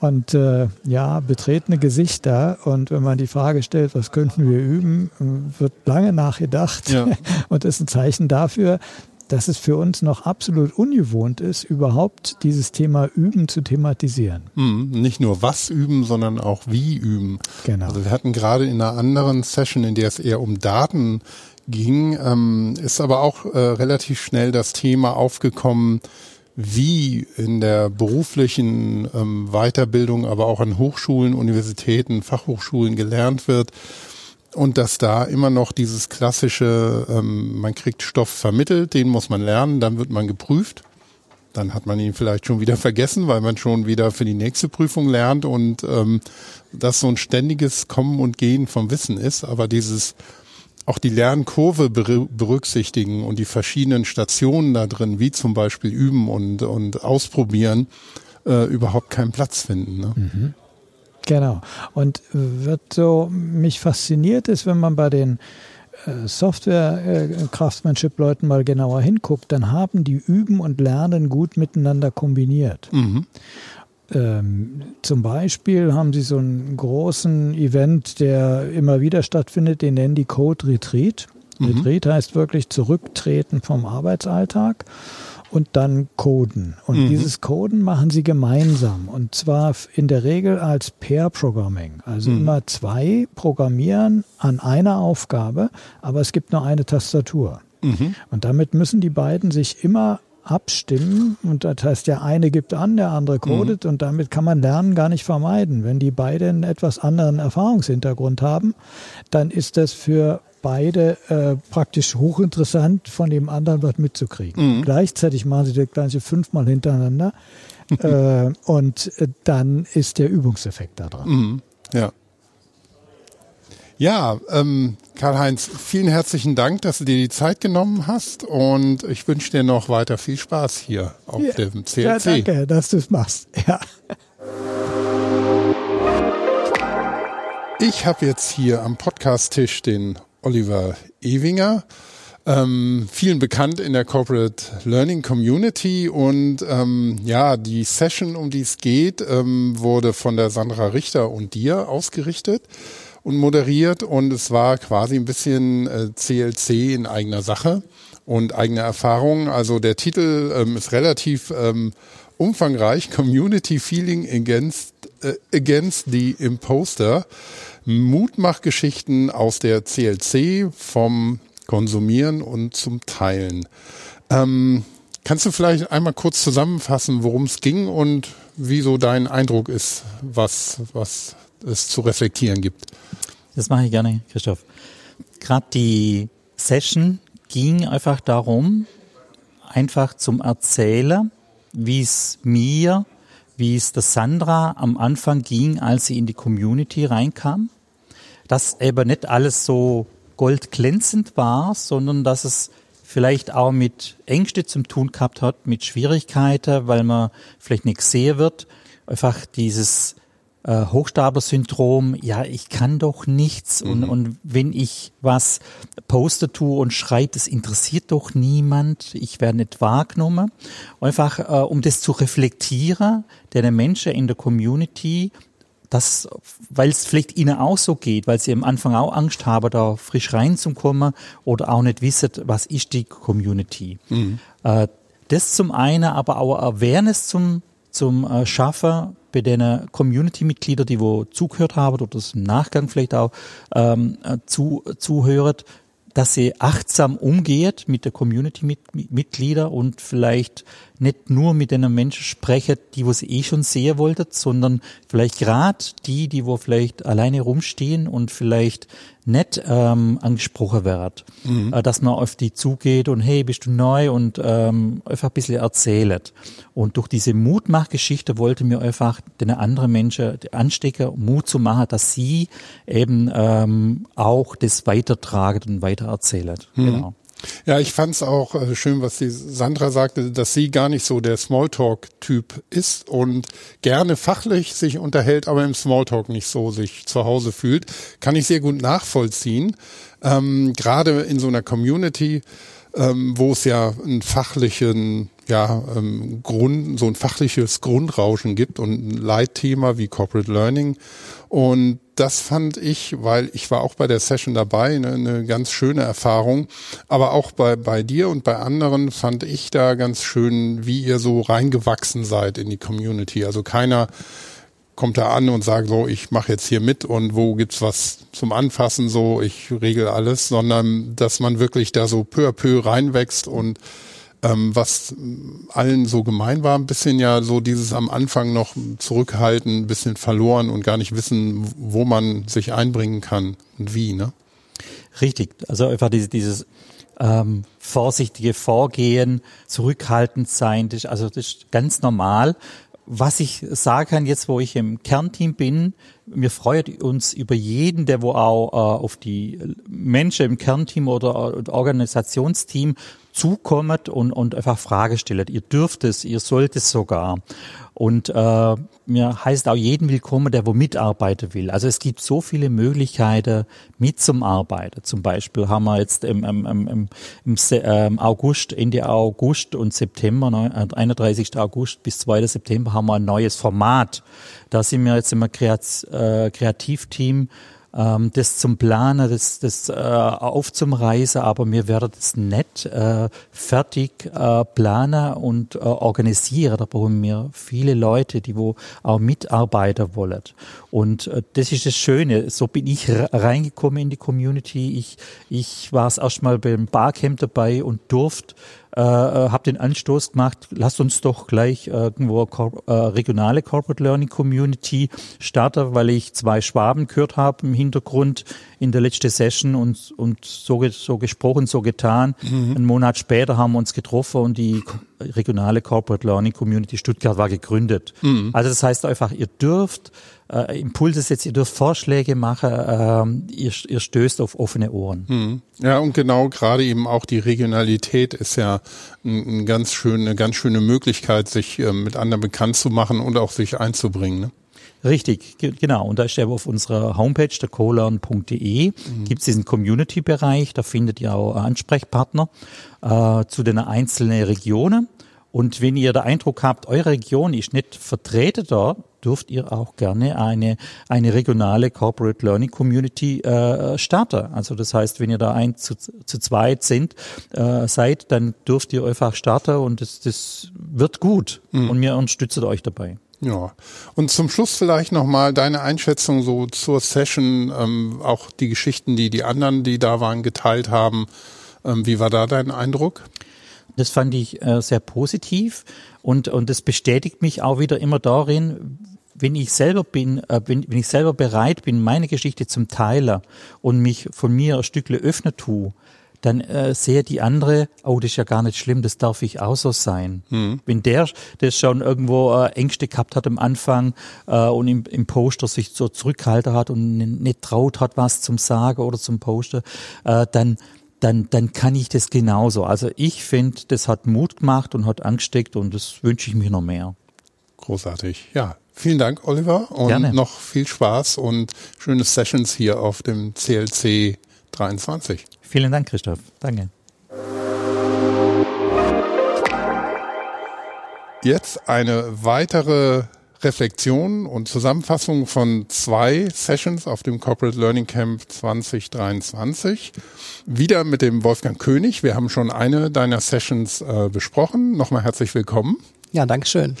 Und äh, ja, betretene Gesichter. Und wenn man die Frage stellt, was könnten wir üben, wird lange nachgedacht. Ja. [LAUGHS] Und ist ein Zeichen dafür, dass es für uns noch absolut ungewohnt ist, überhaupt dieses Thema Üben zu thematisieren. Mhm, nicht nur was üben, sondern auch wie üben. Genau. Also wir hatten gerade in einer anderen Session, in der es eher um Daten ging, ähm, ist aber auch äh, relativ schnell das Thema aufgekommen, wie in der beruflichen ähm, Weiterbildung, aber auch an Hochschulen, Universitäten, Fachhochschulen gelernt wird und dass da immer noch dieses klassische, ähm, man kriegt Stoff vermittelt, den muss man lernen, dann wird man geprüft. Dann hat man ihn vielleicht schon wieder [LAUGHS] vergessen, weil man schon wieder für die nächste Prüfung lernt und ähm, das so ein ständiges Kommen und Gehen vom Wissen ist. Aber dieses auch die Lernkurve berücksichtigen und die verschiedenen Stationen da drin, wie zum Beispiel üben und, und ausprobieren, äh, überhaupt keinen Platz finden. Ne? Mhm. Genau. Und wird so, mich fasziniert ist, wenn man bei den äh, Software-Craftsmanship-Leuten mal genauer hinguckt, dann haben die Üben und Lernen gut miteinander kombiniert. Mhm. Ähm, zum Beispiel haben sie so einen großen Event, der immer wieder stattfindet, den nennen die Code Retreat. Mhm. Retreat heißt wirklich zurücktreten vom Arbeitsalltag und dann coden. Und mhm. dieses Coden machen sie gemeinsam. Und zwar in der Regel als Pair-Programming. Also mhm. immer zwei programmieren an einer Aufgabe, aber es gibt nur eine Tastatur. Mhm. Und damit müssen die beiden sich immer abstimmen. Und das heißt, der eine gibt an, der andere mhm. codet. Und damit kann man Lernen gar nicht vermeiden. Wenn die beiden einen etwas anderen Erfahrungshintergrund haben, dann ist das für beide äh, praktisch hochinteressant, von dem anderen was mitzukriegen. Mhm. Gleichzeitig machen sie das Gleiche fünfmal hintereinander [LAUGHS] äh, und äh, dann ist der Übungseffekt da dran. Mhm. Ja. Ja, ähm, Karl-Heinz, vielen herzlichen Dank, dass du dir die Zeit genommen hast und ich wünsche dir noch weiter viel Spaß hier auf ja, dem CLC. Ja, danke, dass du es machst. [LAUGHS] Ja. Ich habe jetzt hier am Podcast-Tisch den Oliver Ewinger, ähm, vielen bekannt in der Corporate Learning Community und ähm, ja, die Session, um die es geht, ähm, wurde von der Sandra Richter und dir ausgerichtet und moderiert und es war quasi ein bisschen äh, CLC in eigener Sache und eigener Erfahrung. Also der Titel ähm, ist relativ ähm, umfangreich, Community Feeling Against, äh, against the Imposter. Mutmachgeschichten aus der CLC vom Konsumieren und zum Teilen. Ähm, kannst du vielleicht einmal kurz zusammenfassen, worum es ging und wieso dein Eindruck ist, was, was es zu reflektieren gibt? Das mache ich gerne, Christoph. Gerade die Session ging einfach darum, einfach zum Erzählen, wie es mir wie es der Sandra am Anfang ging, als sie in die Community reinkam. Dass eben nicht alles so goldglänzend war, sondern dass es vielleicht auch mit Ängste zum tun gehabt hat, mit Schwierigkeiten, weil man vielleicht nicht gesehen wird. Einfach dieses äh, Hochstapler-Syndrom, ja, ich kann doch nichts mhm. und, und wenn ich was poste tue und schreibe, das interessiert doch niemand, ich werde nicht wahrgenommen. Einfach, äh, um das zu reflektieren, der Menschen in der Community, das, weil es vielleicht ihnen auch so geht, weil sie am Anfang auch Angst haben, da frisch reinzukommen oder auch nicht wissen, was ist die Community. Mhm. Äh, das zum einen, aber auch Awareness zum, zum äh, Schaffen, bei den Community-Mitgliedern, die wo zugehört haben oder das im Nachgang vielleicht auch ähm, äh, zu, zuhört, dass sie achtsam umgeht mit der Community-Mitglieder und vielleicht nicht nur mit den Menschen sprechen, die wo sie eh schon sehen wollten, sondern vielleicht gerade die, die wo vielleicht alleine rumstehen und vielleicht nicht ähm, angesprochen wird, mhm. äh, dass man auf die zugeht und hey, bist du neu und ähm, einfach ein bisschen erzählt. Und durch diese Mutmachgeschichte wollte mir einfach den anderen Menschen anstecken, Mut zu machen, dass sie eben ähm, auch das weitertragen und weitererzählen. Mhm. Genau. Ja, ich fand es auch äh, schön, was die Sandra sagte, dass sie gar nicht so der Smalltalk-Typ ist und gerne fachlich sich unterhält, aber im Smalltalk nicht so sich zu Hause fühlt. Kann ich sehr gut nachvollziehen. Ähm, Gerade in so einer Community, ähm, wo es ja einen fachlichen ja, ähm, Grund, so ein fachliches Grundrauschen gibt und ein Leitthema wie Corporate Learning. Und das fand ich, weil ich war auch bei der Session dabei, ne, eine ganz schöne Erfahrung. Aber auch bei, bei dir und bei anderen fand ich da ganz schön, wie ihr so reingewachsen seid in die Community. Also keiner kommt da an und sagt so, ich mache jetzt hier mit und wo gibt's was zum Anfassen, so ich regel alles, sondern dass man wirklich da so peu à peu reinwächst und ähm, was allen so gemein war, ein bisschen ja so dieses am Anfang noch zurückhalten, ein bisschen verloren und gar nicht wissen, wo man sich einbringen kann und wie, ne? Richtig, also einfach dieses, dieses ähm, vorsichtige Vorgehen, zurückhaltend sein, das, also das ist ganz normal. Was ich sagen kann jetzt, wo ich im Kernteam bin, wir freuen uns über jeden, der wo auch äh, auf die Menschen im Kernteam oder Organisationsteam zukommt und, und einfach Frage stellt. Ihr dürft es, ihr sollt es sogar. Und äh, mir heißt auch jeden willkommen, der wo mitarbeiten will. Also es gibt so viele Möglichkeiten mit zum Arbeiten. Zum Beispiel haben wir jetzt im, im, im, im ähm, August, Ende August und September, 31. August bis 2. September haben wir ein neues Format. Da sind wir jetzt im äh, Kreativteam ähm, das zum Planen, das, das äh, aufzumreisen, aber mir werden das nicht äh, fertig äh, planen und äh, organisieren. Da brauchen wir viele Leute, die wo auch mitarbeiten wollen. Und äh, das ist das Schöne. So bin ich reingekommen in die Community. Ich, ich war es erstmal beim Barcamp dabei und durfte äh, äh habe den Anstoß gemacht, lasst uns doch gleich irgendwo äh, regionale Corporate Learning Community starten, weil ich zwei Schwaben gehört habe im Hintergrund in der letzten Session und, und so, so gesprochen, so getan. Mhm. Einen Monat später haben wir uns getroffen und die regionale Corporate Learning Community Stuttgart war gegründet. Mhm. Also das heißt einfach, ihr dürft äh, Impulse setzen, ihr dürft Vorschläge machen, äh, ihr, ihr stößt auf offene Ohren. Hm. Ja, und genau gerade eben auch die Regionalität ist ja ein, ein ganz schön, eine ganz schöne Möglichkeit, sich äh, mit anderen bekannt zu machen und auch sich einzubringen. Ne? Richtig, genau. Und da ist ja auf unserer Homepage, der colern.de, mhm. gibt es diesen Community-Bereich, da findet ihr auch Ansprechpartner äh, zu den einzelnen Regionen. Und wenn ihr den Eindruck habt, eure Region ist nicht vertreten da, dürft ihr auch gerne eine, eine regionale Corporate Learning Community äh, starten. Also das heißt, wenn ihr da ein zu, zu zweit sind, äh, seid, dann dürft ihr einfach starten und das, das wird gut. Mhm. Und wir unterstützen euch dabei. Ja, und zum Schluss vielleicht nochmal deine Einschätzung so zur Session, ähm, auch die Geschichten, die die anderen, die da waren, geteilt haben. Ähm, wie war da dein Eindruck? Das fand ich äh, sehr positiv und, und das bestätigt mich auch wieder immer darin, wenn ich selber bin, äh, wenn, wenn ich selber bereit bin, meine Geschichte zum Teilen und mich von mir ein Stückle öffnen tue, dann äh, sehe die andere, oh, das ist ja gar nicht schlimm, das darf ich auch so sein. Mhm. Wenn der das schon irgendwo äh, Ängste gehabt hat am Anfang äh, und im, im Poster sich so zurückgehalten hat und nicht traut hat, was zum Sagen oder zum Poster, äh, dann dann, dann kann ich das genauso. Also ich finde, das hat Mut gemacht und hat angesteckt und das wünsche ich mir noch mehr. Großartig. Ja, vielen Dank, Oliver, und Gerne. noch viel Spaß und schöne Sessions hier auf dem CLC 23. Vielen Dank, Christoph. Danke. Jetzt eine weitere Reflexion und Zusammenfassung von zwei Sessions auf dem Corporate Learning Camp 2023. Wieder mit dem Wolfgang König. Wir haben schon eine deiner Sessions äh, besprochen. Nochmal herzlich willkommen. Ja, danke schön.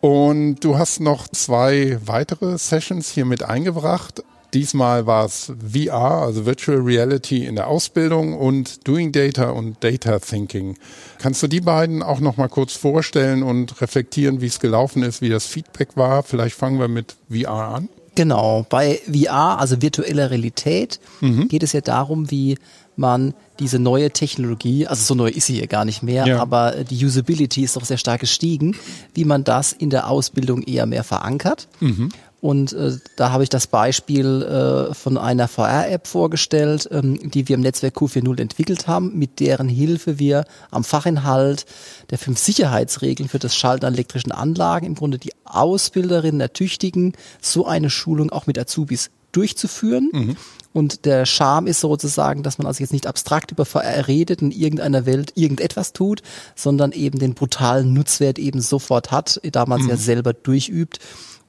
Und du hast noch zwei weitere Sessions hier mit eingebracht. Diesmal war es VR, also Virtual Reality in der Ausbildung und Doing Data und Data Thinking. Kannst du die beiden auch noch mal kurz vorstellen und reflektieren, wie es gelaufen ist, wie das Feedback war? Vielleicht fangen wir mit VR an. Genau, bei VR, also virtueller Realität, mhm. geht es ja darum, wie man diese neue Technologie, also so neu ist sie ja gar nicht mehr, ja. aber die Usability ist doch sehr stark gestiegen, wie man das in der Ausbildung eher mehr verankert. Mhm. Und äh, da habe ich das Beispiel äh, von einer VR-App vorgestellt, ähm, die wir im Netzwerk Q40 entwickelt haben, mit deren Hilfe wir am Fachinhalt der fünf Sicherheitsregeln für das Schalten an elektrischen Anlagen im Grunde die Ausbilderinnen ertüchtigen, so eine Schulung auch mit Azubis durchzuführen. Mhm. Und der Charme ist sozusagen, dass man also jetzt nicht abstrakt über VR redet in irgendeiner Welt irgendetwas tut, sondern eben den brutalen Nutzwert eben sofort hat, da man es mhm. ja selber durchübt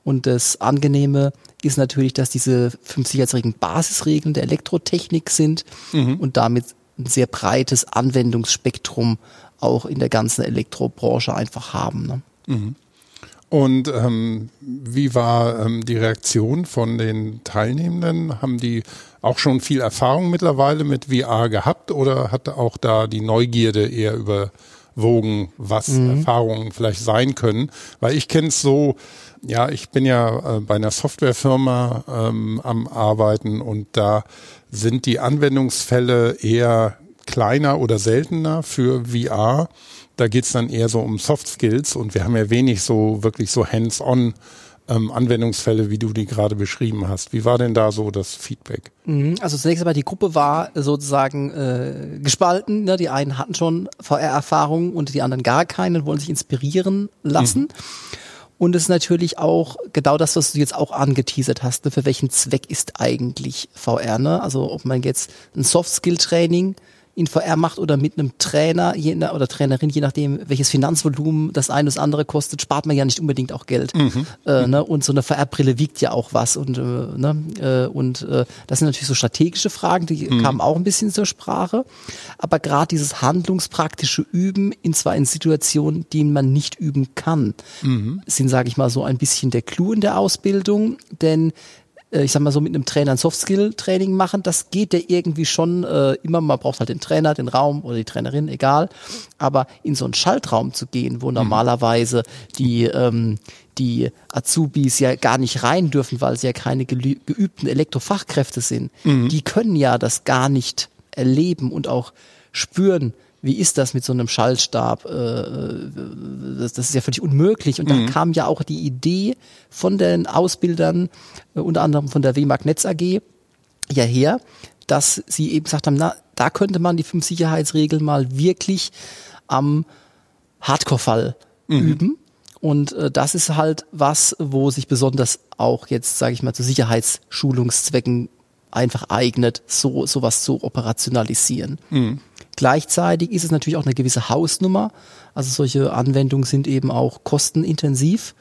Und das Angenehme ist natürlich, dass diese fünf Sicherheitsregeln Basisregeln der Elektrotechnik sind und damit ein sehr breites Anwendungsspektrum auch in der ganzen Elektrobranche einfach haben. Ne? Und ähm, wie war ähm, die Reaktion von den Teilnehmenden? Haben die auch schon viel Erfahrung mittlerweile mit VR gehabt oder hat auch da die Neugierde eher überwogen, was Erfahrungen vielleicht sein können? Weil ich kenne es so, ja, ich bin ja äh, bei einer Softwarefirma ähm, am Arbeiten und da sind die Anwendungsfälle eher kleiner oder seltener für VR. Da geht's dann eher so um Soft Skills und wir haben ja wenig so wirklich so hands-on ähm, Anwendungsfälle, wie du die gerade beschrieben hast. Wie war denn da so das Feedback? Mhm, Also zunächst einmal die Gruppe war sozusagen äh, gespalten. Ne? Die einen hatten schon VR-Erfahrung und die anderen gar keine und wollen sich inspirieren lassen. Und es ist natürlich auch genau das, was du jetzt auch angeteasert hast. Ne? Für welchen Zweck ist eigentlich VR? Ne? Also ob man jetzt ein Soft-Skill-Training in VR macht oder mit einem Trainer je, oder Trainerin, je nachdem, welches Finanzvolumen das eine oder das andere kostet, spart man ja nicht unbedingt auch Geld. Äh, ne? Und so eine VR-Brille wiegt ja auch was. Und, äh, ne? äh, und äh, das sind natürlich so strategische Fragen, die kamen auch ein bisschen zur Sprache. Aber gerade dieses handlungspraktische Üben, in zwar in Situationen, die man nicht üben kann, sind, sage ich mal, so ein bisschen der Clou in der Ausbildung. Denn ich sag mal so mit einem Trainer ein Soft-Skill-Training machen, das geht ja irgendwie schon äh, immer, man braucht halt den Trainer, den Raum oder die Trainerin, egal. Aber in so einen Schaltraum zu gehen, wo normalerweise die, ähm, die Azubis ja gar nicht rein dürfen, weil sie ja keine geübten Elektrofachkräfte sind, die können ja das gar nicht erleben und auch spüren, wie ist das mit so einem Schallstab? Äh, das, das ist ja völlig unmöglich. Und da kam ja auch die Idee von den Ausbildern, äh, unter anderem von der WMAG Netz AG, ja her, dass sie eben gesagt haben, na, da könnte man die fünf Sicherheitsregeln mal wirklich am Hardcore-Fall üben. Und äh, das ist halt was, wo sich besonders auch jetzt, sage ich mal, zu Sicherheitsschulungszwecken einfach eignet, so sowas zu operationalisieren. Gleichzeitig ist es natürlich auch eine gewisse Hausnummer. Also solche Anwendungen sind eben auch kostenintensiv.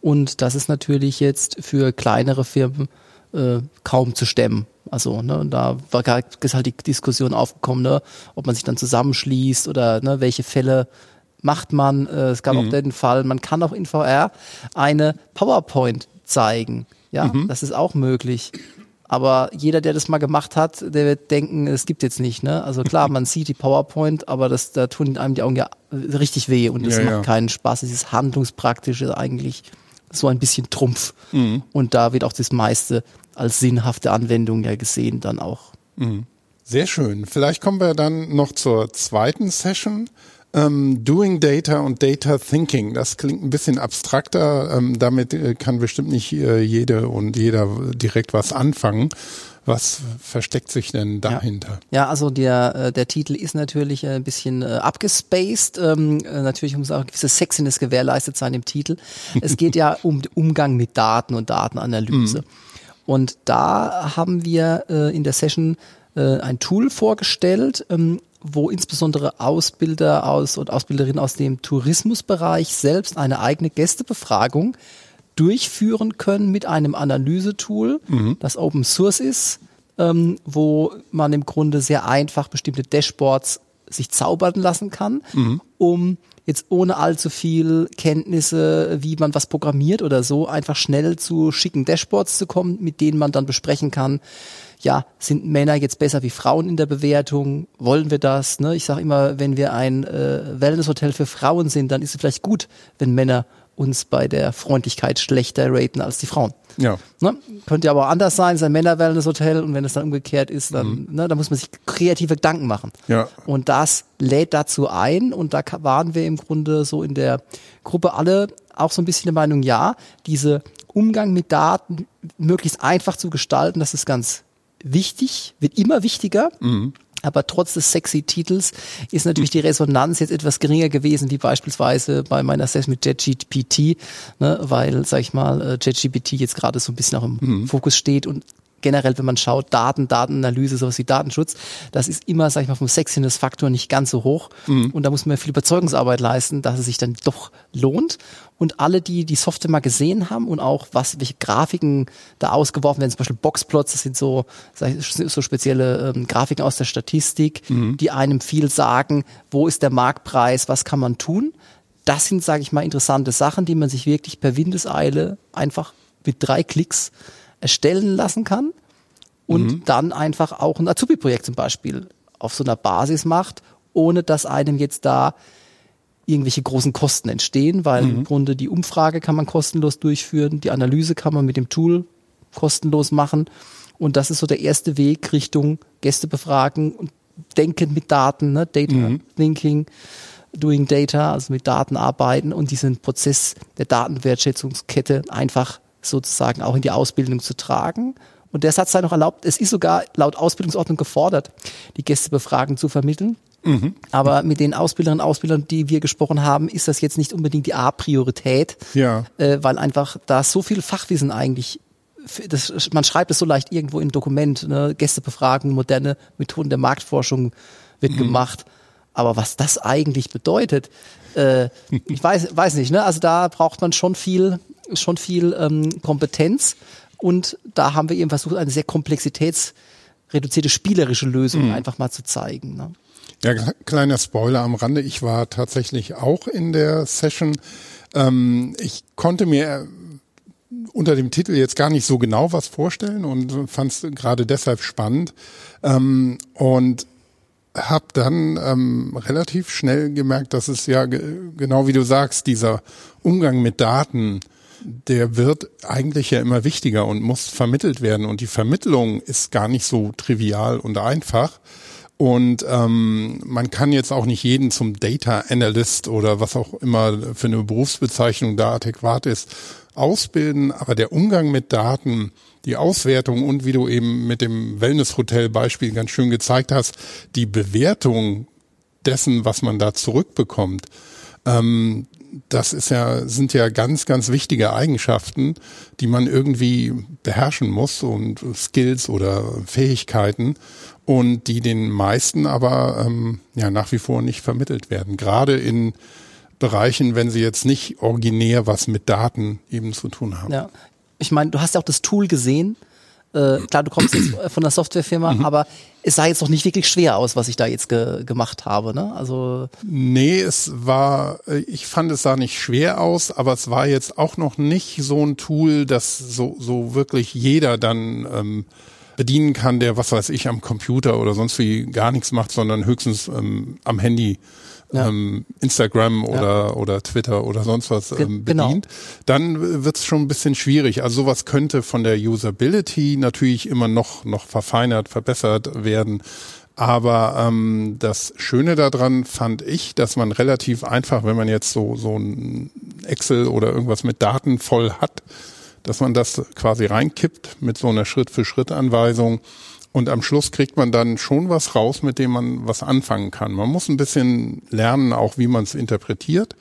Und das ist natürlich jetzt für kleinere Firmen äh, kaum zu stemmen. Also ne, da war ist halt die Diskussion aufgekommen, ne, ob man sich dann zusammenschließt oder ne, welche Fälle macht man. Äh, es gab auch den Fall, man kann auch in VR eine PowerPoint zeigen. Ja, das ist auch möglich. Aber jeder, der das mal gemacht hat, der wird denken, es gibt jetzt nicht. Ne? Also klar, [LAUGHS] man sieht die PowerPoint, aber das, da tun einem die Augen ja richtig weh und das Ja, macht ja. keinen Spaß. Dieses Handlungspraktische eigentlich so ein bisschen Trumpf. Und da wird auch das meiste als sinnhafte Anwendung ja gesehen dann auch. Sehr schön. Vielleicht kommen wir dann noch zur zweiten Session. Ähm, Doing Data und Data Thinking. Das klingt ein bisschen abstrakter. Ähm, damit äh, kann bestimmt nicht äh, jede und jeder direkt was anfangen. Was versteckt sich denn dahinter? Ja, also der, äh, der Titel ist natürlich äh, ein bisschen abgespaced. Ähm, äh, natürlich muss auch eine gewisse Sexiness gewährleistet sein im Titel. Es geht ja [LAUGHS] um den Umgang mit Daten und Datenanalyse. Und da haben wir äh, in der Session äh, ein Tool vorgestellt, ähm, wo insbesondere Ausbilder aus und Ausbilderinnen aus dem Tourismusbereich selbst eine eigene Gästebefragung durchführen können mit einem Analysetool, das Open Source ist, ähm, wo man im Grunde sehr einfach bestimmte Dashboards sich zaubern lassen kann, um jetzt ohne allzu viel Kenntnisse, wie man was programmiert oder so, einfach schnell zu schicken Dashboards zu kommen, mit denen man dann besprechen kann, ja, sind Männer jetzt besser wie Frauen in der Bewertung? Wollen wir das? Ne? Ich sage immer, wenn wir ein äh, Wellnesshotel für Frauen sind, dann ist es vielleicht gut, wenn Männer uns bei der Freundlichkeit schlechter raten als die Frauen. Ja. Ne? Könnte ja aber auch anders sein, es ist ein Männer-Wellness-Hotel und wenn es dann umgekehrt ist, dann, ne, da muss man sich kreative Gedanken machen. Ja. Und das lädt dazu ein und da waren wir im Grunde so in der Gruppe alle auch so ein bisschen der Meinung, ja, diese Umgang mit Daten möglichst einfach zu gestalten, das ist ganz wichtig, wird immer wichtiger. Aber trotz des sexy Titels ist natürlich die Resonanz jetzt etwas geringer gewesen, wie beispielsweise bei meiner Session mit JetGPT, ne, weil, sag ich mal, äh, JetGPT jetzt gerade so ein bisschen auch im Fokus steht und generell, wenn man schaut, Daten, Datenanalyse, sowas wie Datenschutz, das ist immer, sag ich mal, vom Sexiness-Faktor nicht ganz so hoch. Mhm. Und da muss man viel Überzeugungsarbeit leisten, dass es sich dann doch lohnt. Und alle, die die Software mal gesehen haben und auch was, welche Grafiken da ausgeworfen werden, zum Beispiel Boxplots, das sind so, so spezielle ähm, Grafiken aus der Statistik, mhm. die einem viel sagen, wo ist der Marktpreis, was kann man tun. Das sind, sage ich mal, interessante Sachen, die man sich wirklich per Windeseile einfach mit drei Klicks erstellen lassen kann und mhm. dann einfach auch ein Azubi-Projekt zum Beispiel auf so einer Basis macht, ohne dass einem jetzt da irgendwelche großen Kosten entstehen, weil mhm. im Grunde die Umfrage kann man kostenlos durchführen, die Analyse kann man mit dem Tool kostenlos machen und das ist so der erste Weg Richtung Gäste befragen und denken mit Daten, ne? Data mhm. Thinking, Doing Data, also mit Daten arbeiten und diesen Prozess der Datenwertschätzungskette einfach sozusagen auch in die Ausbildung zu tragen. Und der Satz sei noch erlaubt, es ist sogar laut Ausbildungsordnung gefordert, die Gästebefragen zu vermitteln. Mhm. Aber mit den Ausbilderinnen und Ausbildern, die wir gesprochen haben, ist das jetzt nicht unbedingt die A-Priorität, ja. äh, weil einfach da so viel Fachwissen eigentlich das, man schreibt es so leicht irgendwo in ein Dokument, ne? Gästebefragen, moderne Methoden der Marktforschung wird mhm. gemacht. Aber was das eigentlich bedeutet, äh, [LAUGHS] ich weiß, weiß nicht, ne? Also da braucht man schon viel schon viel ähm, Kompetenz und da haben wir eben versucht, eine sehr komplexitätsreduzierte spielerische Lösung mhm. einfach mal zu zeigen. Ne? Ja, kleiner Spoiler am Rande. Ich war tatsächlich auch in der Session. Ähm, ich konnte mir unter dem Titel jetzt gar nicht so genau was vorstellen und fand es gerade deshalb spannend. Ähm, und habe dann ähm, relativ schnell gemerkt, dass es ja genau wie du sagst, dieser Umgang mit Daten der wird eigentlich ja immer wichtiger und muss vermittelt werden. Und die Vermittlung ist gar nicht so trivial und einfach. Und ähm, man kann jetzt auch nicht jeden zum Data Analyst oder was auch immer für eine Berufsbezeichnung da adäquat ist, ausbilden. Aber der Umgang mit Daten, die Auswertung und wie du eben mit dem Wellness-Hotel-Beispiel ganz schön gezeigt hast, die Bewertung dessen, was man da zurückbekommt, ähm, das ist ja, sind ja ganz, ganz wichtige Eigenschaften, die man irgendwie beherrschen muss und Skills oder Fähigkeiten und die den meisten aber ähm, ja nach wie vor nicht vermittelt werden. Gerade in Bereichen, wenn sie jetzt nicht originär was mit Daten eben zu tun haben. Ja. Ich meine, du hast ja auch das Tool gesehen. Äh, klar, du kommst jetzt von der Softwarefirma, mhm. aber es sah jetzt noch nicht wirklich schwer aus, was ich da jetzt ge gemacht habe. Ne? Also nee, es war, äh, ich fand es sah nicht schwer aus, aber es war jetzt auch noch nicht so ein Tool, das so so wirklich jeder dann ähm, bedienen kann, der was weiß ich am Computer oder sonst wie gar nichts macht, sondern höchstens ähm, am Handy ja. ähm, Instagram oder, ja. oder Twitter oder sonst was ähm, genau. bedient, genau. dann wird es schon ein bisschen schwierig. Also sowas könnte von der Usability natürlich immer noch, noch verfeinert, verbessert werden. Aber ähm, das Schöne daran fand ich, dass man relativ einfach, wenn man jetzt so, so ein Excel oder irgendwas mit Daten voll hat, dass man das quasi reinkippt mit so einer Schritt-für-Schritt-Anweisung und am Schluss kriegt man dann schon was raus, mit dem man was anfangen kann. Man muss ein bisschen lernen, auch wie man es interpretiert,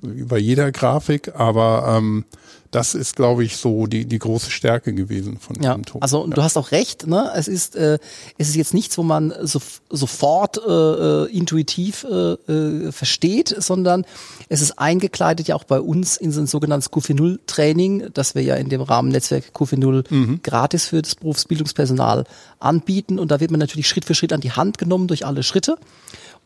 wie bei jeder Grafik, aber ähm, das ist, glaube ich, so die, die große Stärke gewesen von ja, Ton. Also ja. du hast auch recht, ne? Es ist, äh, es ist jetzt nichts, wo man so, sofort äh, äh, intuitiv äh, äh, versteht, sondern es ist eingekleidet ja auch bei uns in so ein sogenanntes Q40-Training, das wir ja in dem Rahmen Netzwerk Q40 mhm. gratis für das Berufsbildungspersonal anbieten. Und da wird man natürlich Schritt für Schritt an die Hand genommen durch alle Schritte,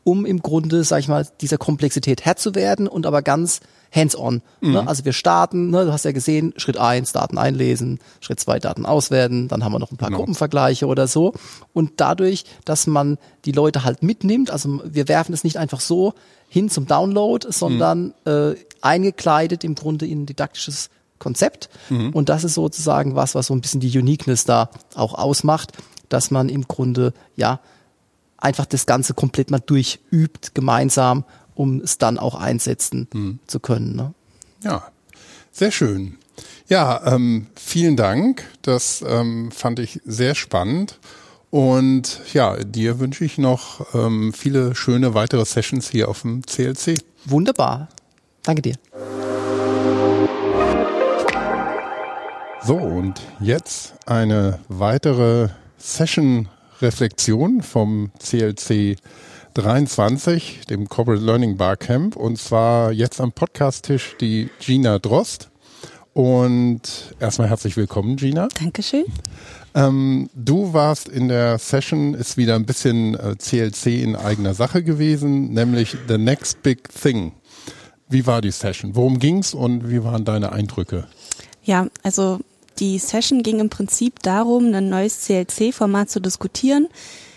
um im Grunde, sag ich mal, dieser Komplexität Herr zu werden und aber ganz hands-on. Ne? Mhm. Ne? Also wir starten, ne? du hast ja gesehen, Schritt eins Daten einlesen, Schritt zwei Daten auswerten, dann haben wir noch ein paar genau. Gruppenvergleiche oder so. Und dadurch, dass man die Leute halt mitnimmt, also wir werfen es nicht einfach so hin zum Download, sondern mhm. äh, eingekleidet im Grunde in ein didaktisches Konzept. Mhm. Und das ist sozusagen was, was so ein bisschen die Uniqueness da auch ausmacht, dass man im Grunde, ja, einfach das Ganze komplett mal durchübt gemeinsam um es dann auch einsetzen hm. zu können. Ne? Ja, sehr schön. Ja, ähm, vielen Dank. Das ähm, fand ich sehr spannend. Und ja, dir wünsche ich noch ähm, viele schöne weitere Sessions hier auf dem CLC. Wunderbar. Danke dir. So, und jetzt eine weitere Session-Reflexion vom CLC 23, dem Corporate Learning Barcamp. Und zwar jetzt am Podcast-Tisch die Gina Drost. Und erstmal herzlich willkommen, Gina. Dankeschön. Ähm, du warst in der Session, ist wieder ein bisschen äh, CLC in eigener Sache gewesen, nämlich The Next Big Thing. Wie war die Session? Worum ging's und wie waren deine Eindrücke? Ja, also die Session ging im Prinzip darum, ein neues CLC-Format zu diskutieren.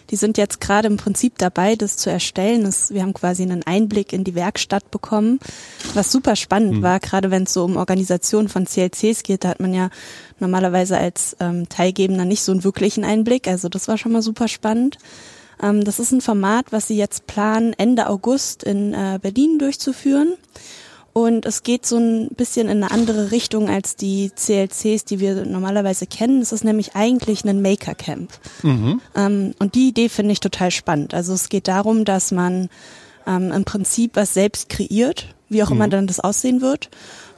Die sind jetzt gerade im Prinzip dabei, das zu erstellen. Das, wir haben quasi einen Einblick in die Werkstatt bekommen, was super spannend mhm. war, gerade wenn es so um Organisation von CLCs geht. Da hat man ja normalerweise als ähm, Teilgebender nicht so einen wirklichen Einblick. Also das war schon mal super spannend. Ähm, das ist ein Format, was sie jetzt planen, Ende August in äh, Berlin durchzuführen. Und es geht so ein bisschen in eine andere Richtung als die CLCs, die wir normalerweise kennen. Es ist nämlich eigentlich ein Maker Camp. Mhm. Ähm, und die Idee finde ich total spannend. Also es geht darum, dass man ähm, im Prinzip was selbst kreiert, wie auch mhm. immer dann das aussehen wird.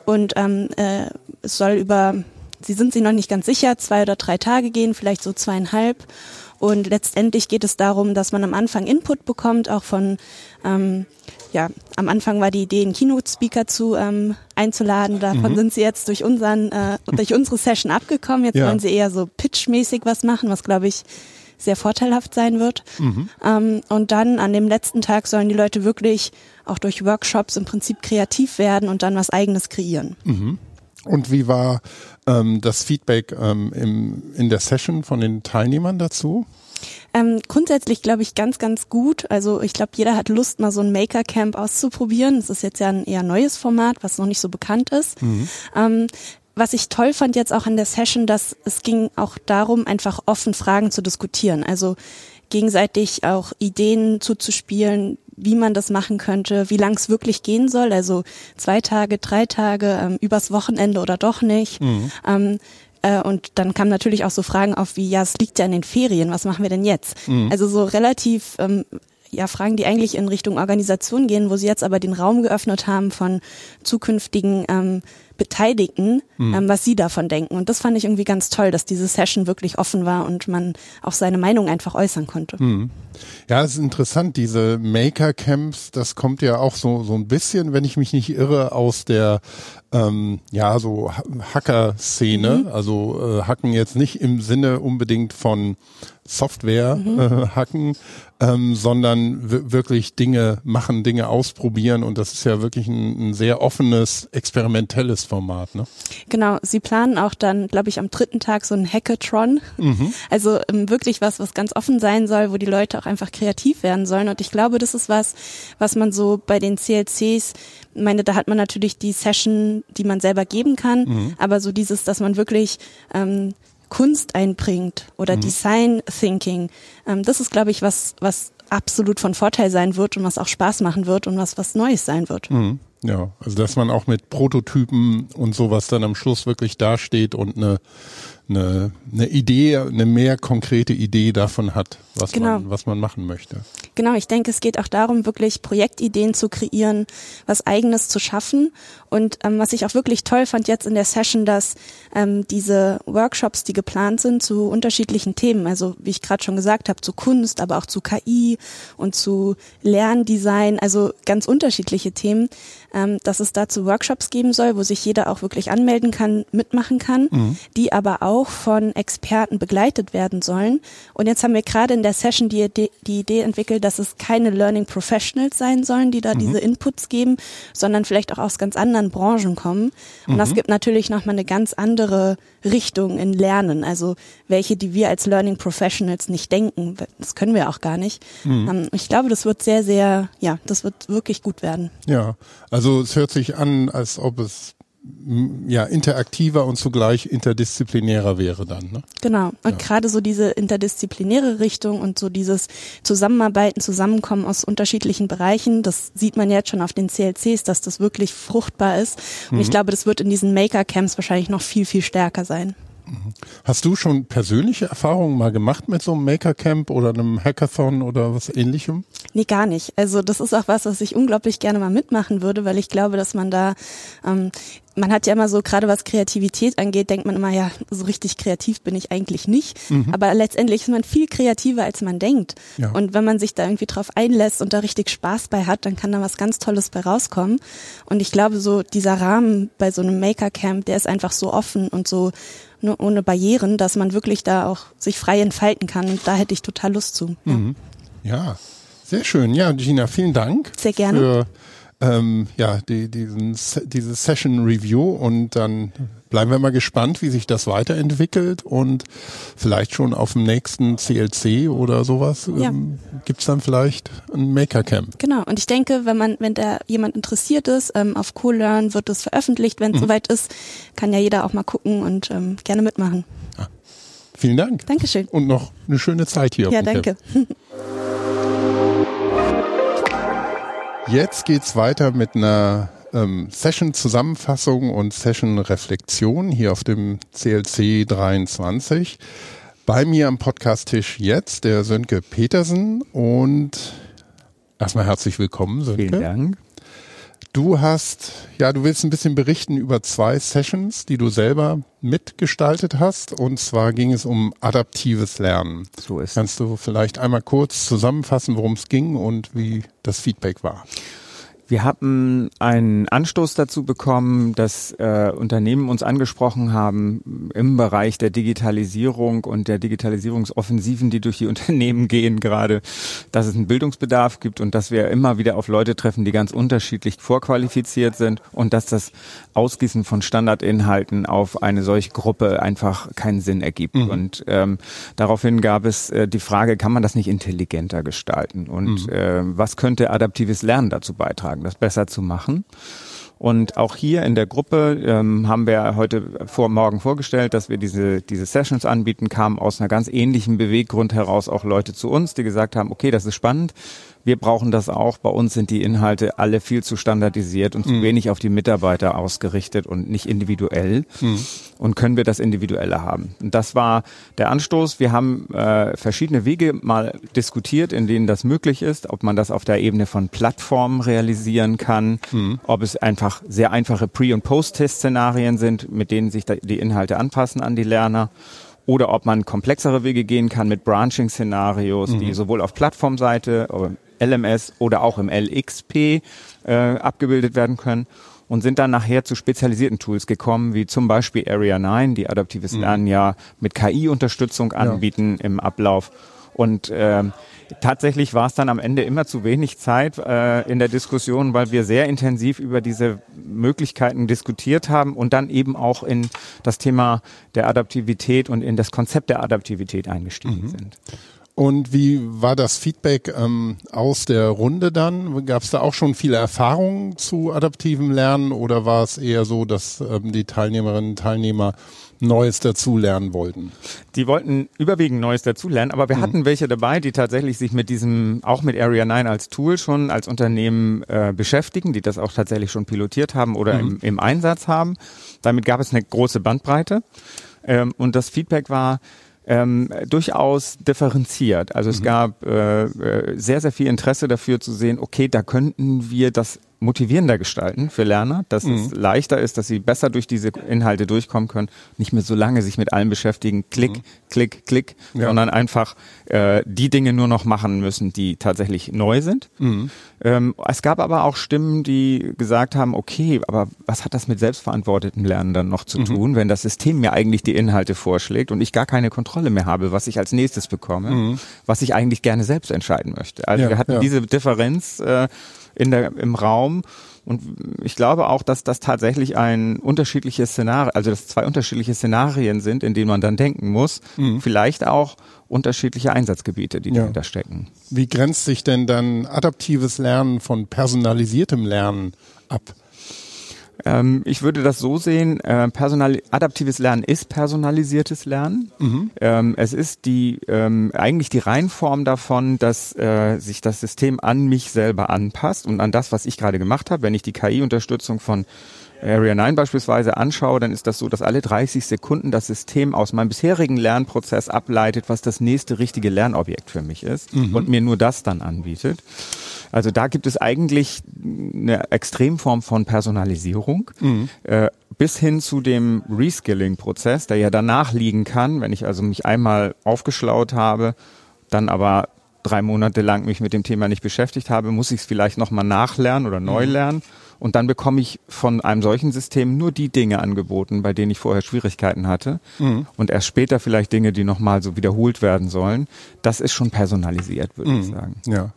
Und ähm, äh, es soll über, Sie sind sich noch nicht ganz sicher, zwei oder drei Tage gehen, vielleicht so zweieinhalb. Und letztendlich geht es darum, dass man am Anfang Input bekommt, auch von ähm, ja, am Anfang war die Idee, einen Keynote-Speaker zu ähm, einzuladen. Davon mhm. sind sie jetzt durch unseren, äh, durch unsere Session abgekommen. Jetzt ja. wollen sie eher so pitchmäßig was machen, was glaube ich sehr vorteilhaft sein wird. Mhm. Ähm, und dann an dem letzten Tag sollen die Leute wirklich auch durch Workshops im Prinzip kreativ werden und dann was eigenes kreieren. Mhm. Und wie war ähm, das Feedback ähm, im, in der Session von den Teilnehmern dazu? Ähm, grundsätzlich glaube ich ganz, ganz gut. Also ich glaube, jeder hat Lust, mal so ein Maker Camp auszuprobieren. Das ist jetzt ja ein eher neues Format, was noch nicht so bekannt ist. Mhm. Ähm, was ich toll fand jetzt auch in der Session, dass es ging auch darum, einfach offen Fragen zu diskutieren. Also gegenseitig auch Ideen zuzuspielen, wie man das machen könnte, wie lang es wirklich gehen soll, also zwei Tage, drei Tage, ähm, übers Wochenende oder doch nicht. Mhm. Ähm, äh, und dann kamen natürlich auch so Fragen auf wie, ja, es liegt ja in den Ferien, was machen wir denn jetzt? Mhm. Also so relativ ähm, ja, Fragen, die eigentlich in Richtung Organisation gehen, wo sie jetzt aber den Raum geöffnet haben von zukünftigen ähm, Beteiligten, mhm. ähm, was sie davon denken. Und das fand ich irgendwie ganz toll, dass diese Session wirklich offen war und man auch seine Meinung einfach äußern konnte. Mhm. Ja, es ist interessant, diese Maker-Camps, das kommt ja auch so, so ein bisschen, wenn ich mich nicht irre, aus der ähm, ja, so Hacker-Szene. Mhm. Also äh, Hacken jetzt nicht im Sinne unbedingt von Software mhm. äh, hacken, ähm, sondern wirklich Dinge machen, Dinge ausprobieren und das ist ja wirklich ein, ein sehr offenes, experimentelles Format. Ne? Genau, Sie planen auch dann, glaube ich, am dritten Tag so ein Hackathon. Mhm. Also ähm, wirklich was, was ganz offen sein soll, wo die Leute auch einfach kreativ werden sollen und ich glaube, das ist was, was man so bei den CLCs meine, da hat man natürlich die Session, die man selber geben kann, mhm. aber so dieses, dass man wirklich ähm, Kunst einbringt oder mhm. Design Thinking. Ähm, das ist, glaube ich, was, was absolut von Vorteil sein wird und was auch Spaß machen wird und was was Neues sein wird. Mhm. Ja, also dass man auch mit Prototypen und sowas dann am Schluss wirklich dasteht und eine eine, eine Idee, eine mehr konkrete Idee davon hat, was genau. man was man machen möchte. Genau, ich denke, es geht auch darum, wirklich Projektideen zu kreieren, was eigenes zu schaffen. Und ähm, was ich auch wirklich toll fand jetzt in der Session, dass ähm, diese Workshops, die geplant sind zu unterschiedlichen Themen, also wie ich gerade schon gesagt habe, zu Kunst, aber auch zu KI und zu Lerndesign, also ganz unterschiedliche Themen, ähm, dass es dazu Workshops geben soll, wo sich jeder auch wirklich anmelden kann, mitmachen kann, mhm. die aber auch von Experten begleitet werden sollen. Und jetzt haben wir gerade in der Session die, die Idee entwickelt, dass es keine Learning Professionals sein sollen, die da mhm. diese Inputs geben, sondern vielleicht auch aus ganz anderen Branchen kommen. Und mhm. das gibt natürlich nochmal eine ganz andere Richtung in Lernen, also welche, die wir als Learning Professionals nicht denken. Das können wir auch gar nicht. Mhm. Ähm, ich glaube, das wird sehr, sehr, ja, das wird wirklich gut werden. Ja, also es hört sich an, als ob es ja interaktiver und zugleich interdisziplinärer wäre dann. Ne? Genau. Und ja. gerade so diese interdisziplinäre Richtung und so dieses Zusammenarbeiten, Zusammenkommen aus unterschiedlichen Bereichen, das sieht man jetzt schon auf den CLCs, dass das wirklich fruchtbar ist. Und mhm. ich glaube, das wird in diesen Maker Camps wahrscheinlich noch viel, viel stärker sein. Hast du schon persönliche Erfahrungen mal gemacht mit so einem Maker Camp oder einem Hackathon oder was ähnlichem? Nee, gar nicht. Also das ist auch was, was ich unglaublich gerne mal mitmachen würde, weil ich glaube, dass man da ähm, man hat ja immer so, gerade was Kreativität angeht, denkt man immer, ja, so richtig kreativ bin ich eigentlich nicht. Mhm. Aber letztendlich ist man viel kreativer, als man denkt. Ja. Und wenn man sich da irgendwie drauf einlässt und da richtig Spaß bei hat, dann kann da was ganz Tolles bei rauskommen. Und ich glaube, so dieser Rahmen bei so einem Maker-Camp, der ist einfach so offen und so nur ohne Barrieren, dass man wirklich da auch sich frei entfalten kann. Und da hätte ich total Lust zu. Ja, mhm. ja sehr schön. Ja, Gina, vielen Dank. Sehr gerne. Für ähm, ja, die, diesen, diese Session Review und dann bleiben wir mal gespannt, wie sich das weiterentwickelt und vielleicht schon auf dem nächsten CLC oder sowas ja. ähm, gibt dann vielleicht ein Maker Camp. Genau. Und ich denke, wenn man, wenn da jemand interessiert ist, ähm, auf CoolLearn wird es veröffentlicht, wenn es mhm. soweit ist, kann ja jeder auch mal gucken und ähm, gerne mitmachen. Ah. Vielen Dank. Dankeschön. Und noch eine schöne Zeit hier. Ja, danke. [LAUGHS] Jetzt geht's weiter mit einer ähm, Session-Zusammenfassung und Session-Reflexion hier auf dem CLC 23. Bei mir am Podcast-Tisch jetzt der Sönke Petersen und erstmal herzlich willkommen, Sönke. Vielen Dank. Du hast, ja, du willst ein bisschen berichten über zwei Sessions, die du selber mitgestaltet hast. Und zwar ging es um adaptives Lernen. So ist. Kannst du vielleicht einmal kurz zusammenfassen, worum es ging und wie das Feedback war? Wir haben einen Anstoß dazu bekommen, dass äh, Unternehmen uns angesprochen haben im Bereich der Digitalisierung und der Digitalisierungsoffensiven, die durch die [LAUGHS] Unternehmen gehen gerade, dass es einen Bildungsbedarf gibt und dass wir immer wieder auf Leute treffen, die ganz unterschiedlich vorqualifiziert sind und dass das Ausgießen von Standardinhalten auf eine solche Gruppe einfach keinen Sinn ergibt. Mhm. Und ähm, daraufhin gab es äh, die Frage, kann man das nicht intelligenter gestalten? Und mhm. äh, was könnte adaptives Lernen dazu beitragen? Beitragen, das besser zu machen. Und auch hier in der Gruppe ähm, haben wir heute vor morgen vorgestellt, dass wir diese, diese Sessions anbieten, kamen aus einer ganz ähnlichen Beweggrund heraus auch Leute zu uns, die gesagt haben, okay, das ist spannend, wir brauchen das auch. Bei uns sind die Inhalte alle viel zu standardisiert und zu mhm. wenig auf die Mitarbeiter ausgerichtet und nicht individuell. Mhm. Und können wir das Individuelle haben? Und das war der Anstoß. Wir haben äh, verschiedene Wege mal diskutiert, in denen das möglich ist, ob man das auf der Ebene von Plattformen realisieren kann, mhm. ob es einfach sehr einfache Pre- und Post-Test-Szenarien sind, mit denen sich die Inhalte anpassen an die Lerner oder ob man komplexere Wege gehen kann mit Branching-Szenarios, mhm. die sowohl auf Plattformseite, LMS oder auch im LXP äh, abgebildet werden können und sind dann nachher zu spezialisierten Tools gekommen, wie zum Beispiel Area 9, die adaptives mhm. Lernen ja mit KI-Unterstützung anbieten ja. im Ablauf. Und ähm, tatsächlich war es dann am Ende immer zu wenig Zeit äh, in der Diskussion, weil wir sehr intensiv über diese Möglichkeiten diskutiert haben und dann eben auch in das Thema der Adaptivität und in das Konzept der Adaptivität eingestiegen mhm. sind. Und wie war das Feedback ähm, aus der Runde dann? Gab es da auch schon viele Erfahrungen zu adaptivem Lernen oder war es eher so, dass ähm, die Teilnehmerinnen und Teilnehmer Neues dazulernen wollten? Die wollten überwiegend Neues dazulernen, aber wir mhm. hatten welche dabei, die tatsächlich sich mit diesem, auch mit Area 9 als Tool schon als Unternehmen äh, beschäftigen, die das auch tatsächlich schon pilotiert haben oder mhm. im, im Einsatz haben. Damit gab es eine große Bandbreite. Ähm, und das Feedback war, ähm, durchaus differenziert. Also es mhm. gab äh, äh, sehr, sehr viel Interesse dafür zu sehen, okay, da könnten wir das motivierender gestalten für Lerner, dass mhm. es leichter ist, dass sie besser durch diese Inhalte durchkommen können, nicht mehr so lange sich mit allem beschäftigen, klick, mhm. klick, klick, ja. sondern einfach äh, die Dinge nur noch machen müssen, die tatsächlich neu sind. Mhm. Ähm, es gab aber auch Stimmen, die gesagt haben, okay, aber was hat das mit selbstverantwortetem Lernen dann noch zu mhm. tun, wenn das System mir eigentlich die Inhalte vorschlägt und ich gar keine Kontrolle mehr habe, was ich als nächstes bekomme, mhm. was ich eigentlich gerne selbst entscheiden möchte. Also ja, wir hatten ja. diese Differenz äh, in der, im Raum. Und ich glaube auch, dass das tatsächlich ein unterschiedliches Szenario, also dass zwei unterschiedliche Szenarien sind, in denen man dann denken muss. Mhm. Vielleicht auch unterschiedliche Einsatzgebiete, die ja. dahinter stecken. Wie grenzt sich denn dann adaptives Lernen von personalisiertem Lernen ab? Ähm, ich würde das so sehen, äh, personal, adaptives Lernen ist personalisiertes Lernen. Mhm. Ähm, es ist die ähm, eigentlich die Reinform davon, dass äh, sich das System an mich selber anpasst und an das, was ich gerade gemacht habe. Wenn ich die KI-Unterstützung von Area 9 beispielsweise anschaue, dann ist das so, dass alle 30 Sekunden das System aus meinem bisherigen Lernprozess ableitet, was das nächste richtige Lernobjekt für mich ist mhm. und mir nur das dann anbietet. Also da gibt es eigentlich eine Extremform von Personalisierung. Mhm. Äh, bis hin zu dem Reskilling-Prozess, der ja danach liegen kann, wenn ich also mich einmal aufgeschlaut habe, dann aber drei Monate lang mich mit dem Thema nicht beschäftigt habe, muss ich es vielleicht nochmal nachlernen oder neu Mhm. Und dann bekomme ich von einem solchen System nur die Dinge angeboten, bei denen ich vorher Schwierigkeiten hatte. Mhm. Und erst später vielleicht Dinge, die nochmal so wiederholt werden sollen. Das ist schon personalisiert, würde Mhm. ich sagen. Ja.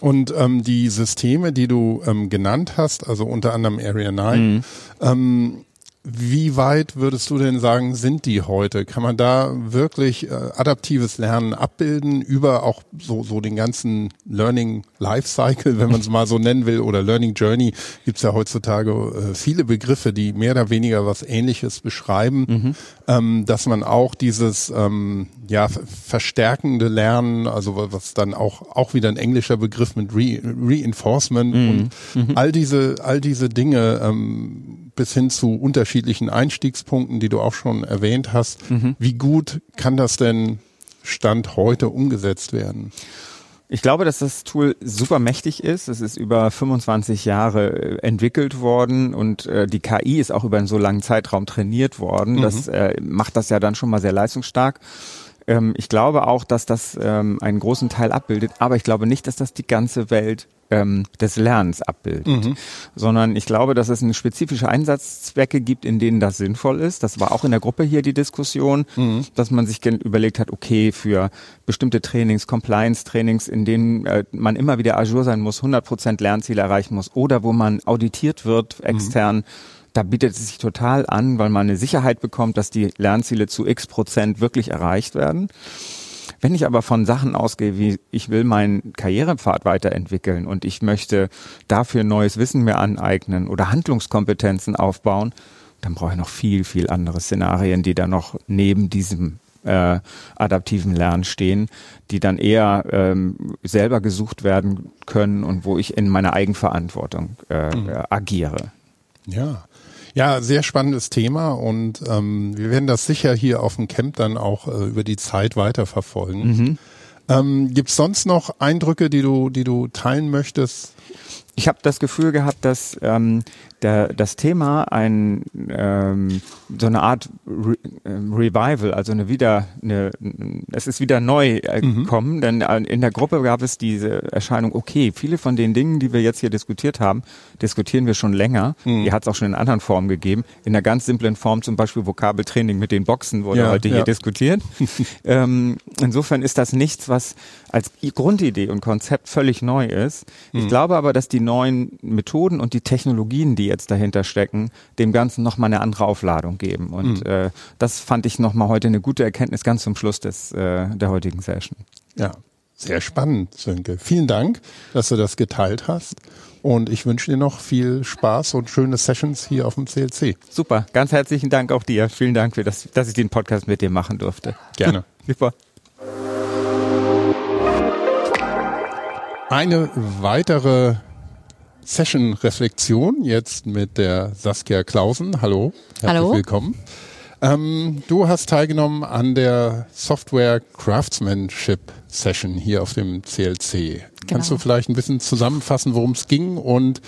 Und ähm, die Systeme, die du ähm, genannt hast, also unter anderem Area 9, ähm, wie weit würdest du denn sagen, sind die heute? Kann man da wirklich äh, adaptives Lernen abbilden über auch so, so den ganzen Learning Lifecycle, wenn man es mal so nennen will, oder Learning Journey, gibt's ja heutzutage äh, viele Begriffe, die mehr oder weniger was Ähnliches beschreiben, ähm, dass man auch dieses ähm, ja ver- verstärkende Lernen, also wa- was dann auch auch wieder ein englischer Begriff mit Re Reinforcement und all diese all diese Dinge ähm, bis hin zu unterschiedlichen Einstiegspunkten, die du auch schon erwähnt hast. Wie gut kann das denn Stand heute umgesetzt werden? Ich glaube, dass das Tool super mächtig ist. Es ist über 25 Jahre äh, entwickelt worden und äh, die KI ist auch über einen so langen Zeitraum trainiert worden. Das äh, macht das ja dann schon mal sehr leistungsstark. Ähm, ich glaube auch, dass das ähm, einen großen Teil abbildet, aber ich glaube nicht, dass das die ganze Welt ähm, des Lernens abbildet, sondern ich glaube, dass es eine spezifische Einsatzzwecke gibt, in denen das sinnvoll ist. Das war auch in der Gruppe hier die Diskussion, dass man sich überlegt hat, okay, für bestimmte Trainings, Compliance-Trainings, in denen äh, man immer wieder Azure sein muss, 100% Lernziele erreichen muss oder wo man auditiert wird extern, da bietet es sich total an, weil man eine Sicherheit bekommt, dass die Lernziele zu x Prozent wirklich erreicht werden. Wenn ich aber von Sachen ausgehe, wie ich will meinen Karrierepfad weiterentwickeln und ich möchte dafür neues Wissen mir aneignen oder Handlungskompetenzen aufbauen, dann brauche ich noch viel, viel andere Szenarien, die da noch neben diesem äh, adaptiven Lernen stehen, die dann eher ähm, selber gesucht werden können und wo ich in meiner Eigenverantwortung äh, äh, agiere. Ja. Ja, sehr spannendes Thema und ähm, wir werden das sicher hier auf dem Camp dann auch äh, über die Zeit weiterverfolgen. Ähm, Gibt es sonst noch Eindrücke, die du, die du teilen möchtest? Ich habe das Gefühl gehabt, dass ähm, der, das Thema ein ähm, so eine Art Re ähm, Revival, also eine wieder eine, es ist wieder neu äh, gekommen, denn äh, in der Gruppe gab es diese Erscheinung, okay, viele von den Dingen, die wir jetzt hier diskutiert haben, diskutieren wir schon länger. Die hat es auch schon in anderen Formen gegeben. In einer ganz simplen Form, zum Beispiel Vokabeltraining mit den Boxen wurde Ja, heute ja. hier diskutiert. [LAUGHS] ähm, insofern ist das nichts, was als Grundidee und Konzept völlig neu ist. Ich glaube aber, dass die neuen Methoden und die Technologien, die jetzt dahinter stecken, dem Ganzen nochmal eine andere Aufladung geben. Und äh, das fand ich nochmal heute eine gute Erkenntnis ganz zum Schluss des, äh, der heutigen Session. Ja, sehr spannend, Sönke. Vielen Dank, dass du das geteilt hast. Und ich wünsche dir noch viel Spaß und schöne Sessions hier auf dem CLC. Super, ganz herzlichen Dank auch dir. Vielen Dank, für das, dass ich den Podcast mit dir machen durfte. Gerne. [LAUGHS] Super. Eine weitere Session-Reflexion jetzt mit der Saskia Klausen. Hallo, herzlich Hallo. willkommen. Ähm, du hast teilgenommen an der Software Craftsmanship Session hier auf dem CLC. Kannst du vielleicht ein bisschen zusammenfassen, worum es ging und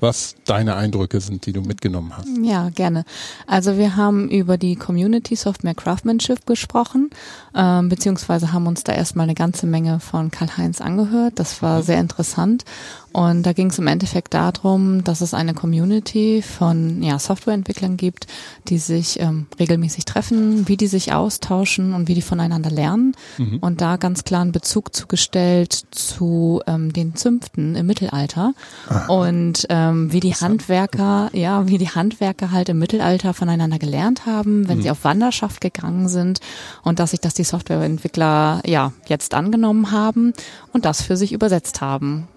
was deine Eindrücke sind, die du mitgenommen hast? Ja, gerne. Also wir haben über die Community Software Craftsmanship gesprochen, ähm, beziehungsweise haben uns da erstmal eine ganze Menge von Karl-Heinz angehört. Das war sehr interessant. Und da ging es im Endeffekt darum, dass es eine Community von ja, Softwareentwicklern gibt, die sich ähm, regelmäßig treffen, wie die sich austauschen und wie die voneinander lernen. Und da ganz klar einen Bezug zugestellt zu ähm, den Zünften im Mittelalter. Und ähm, wie die Handwerker, ja, wie die Handwerker halt im Mittelalter voneinander gelernt haben, wenn sie auf Wanderschaft gegangen sind und dass sich das die Softwareentwickler ja jetzt angenommen haben und das für sich übersetzt haben.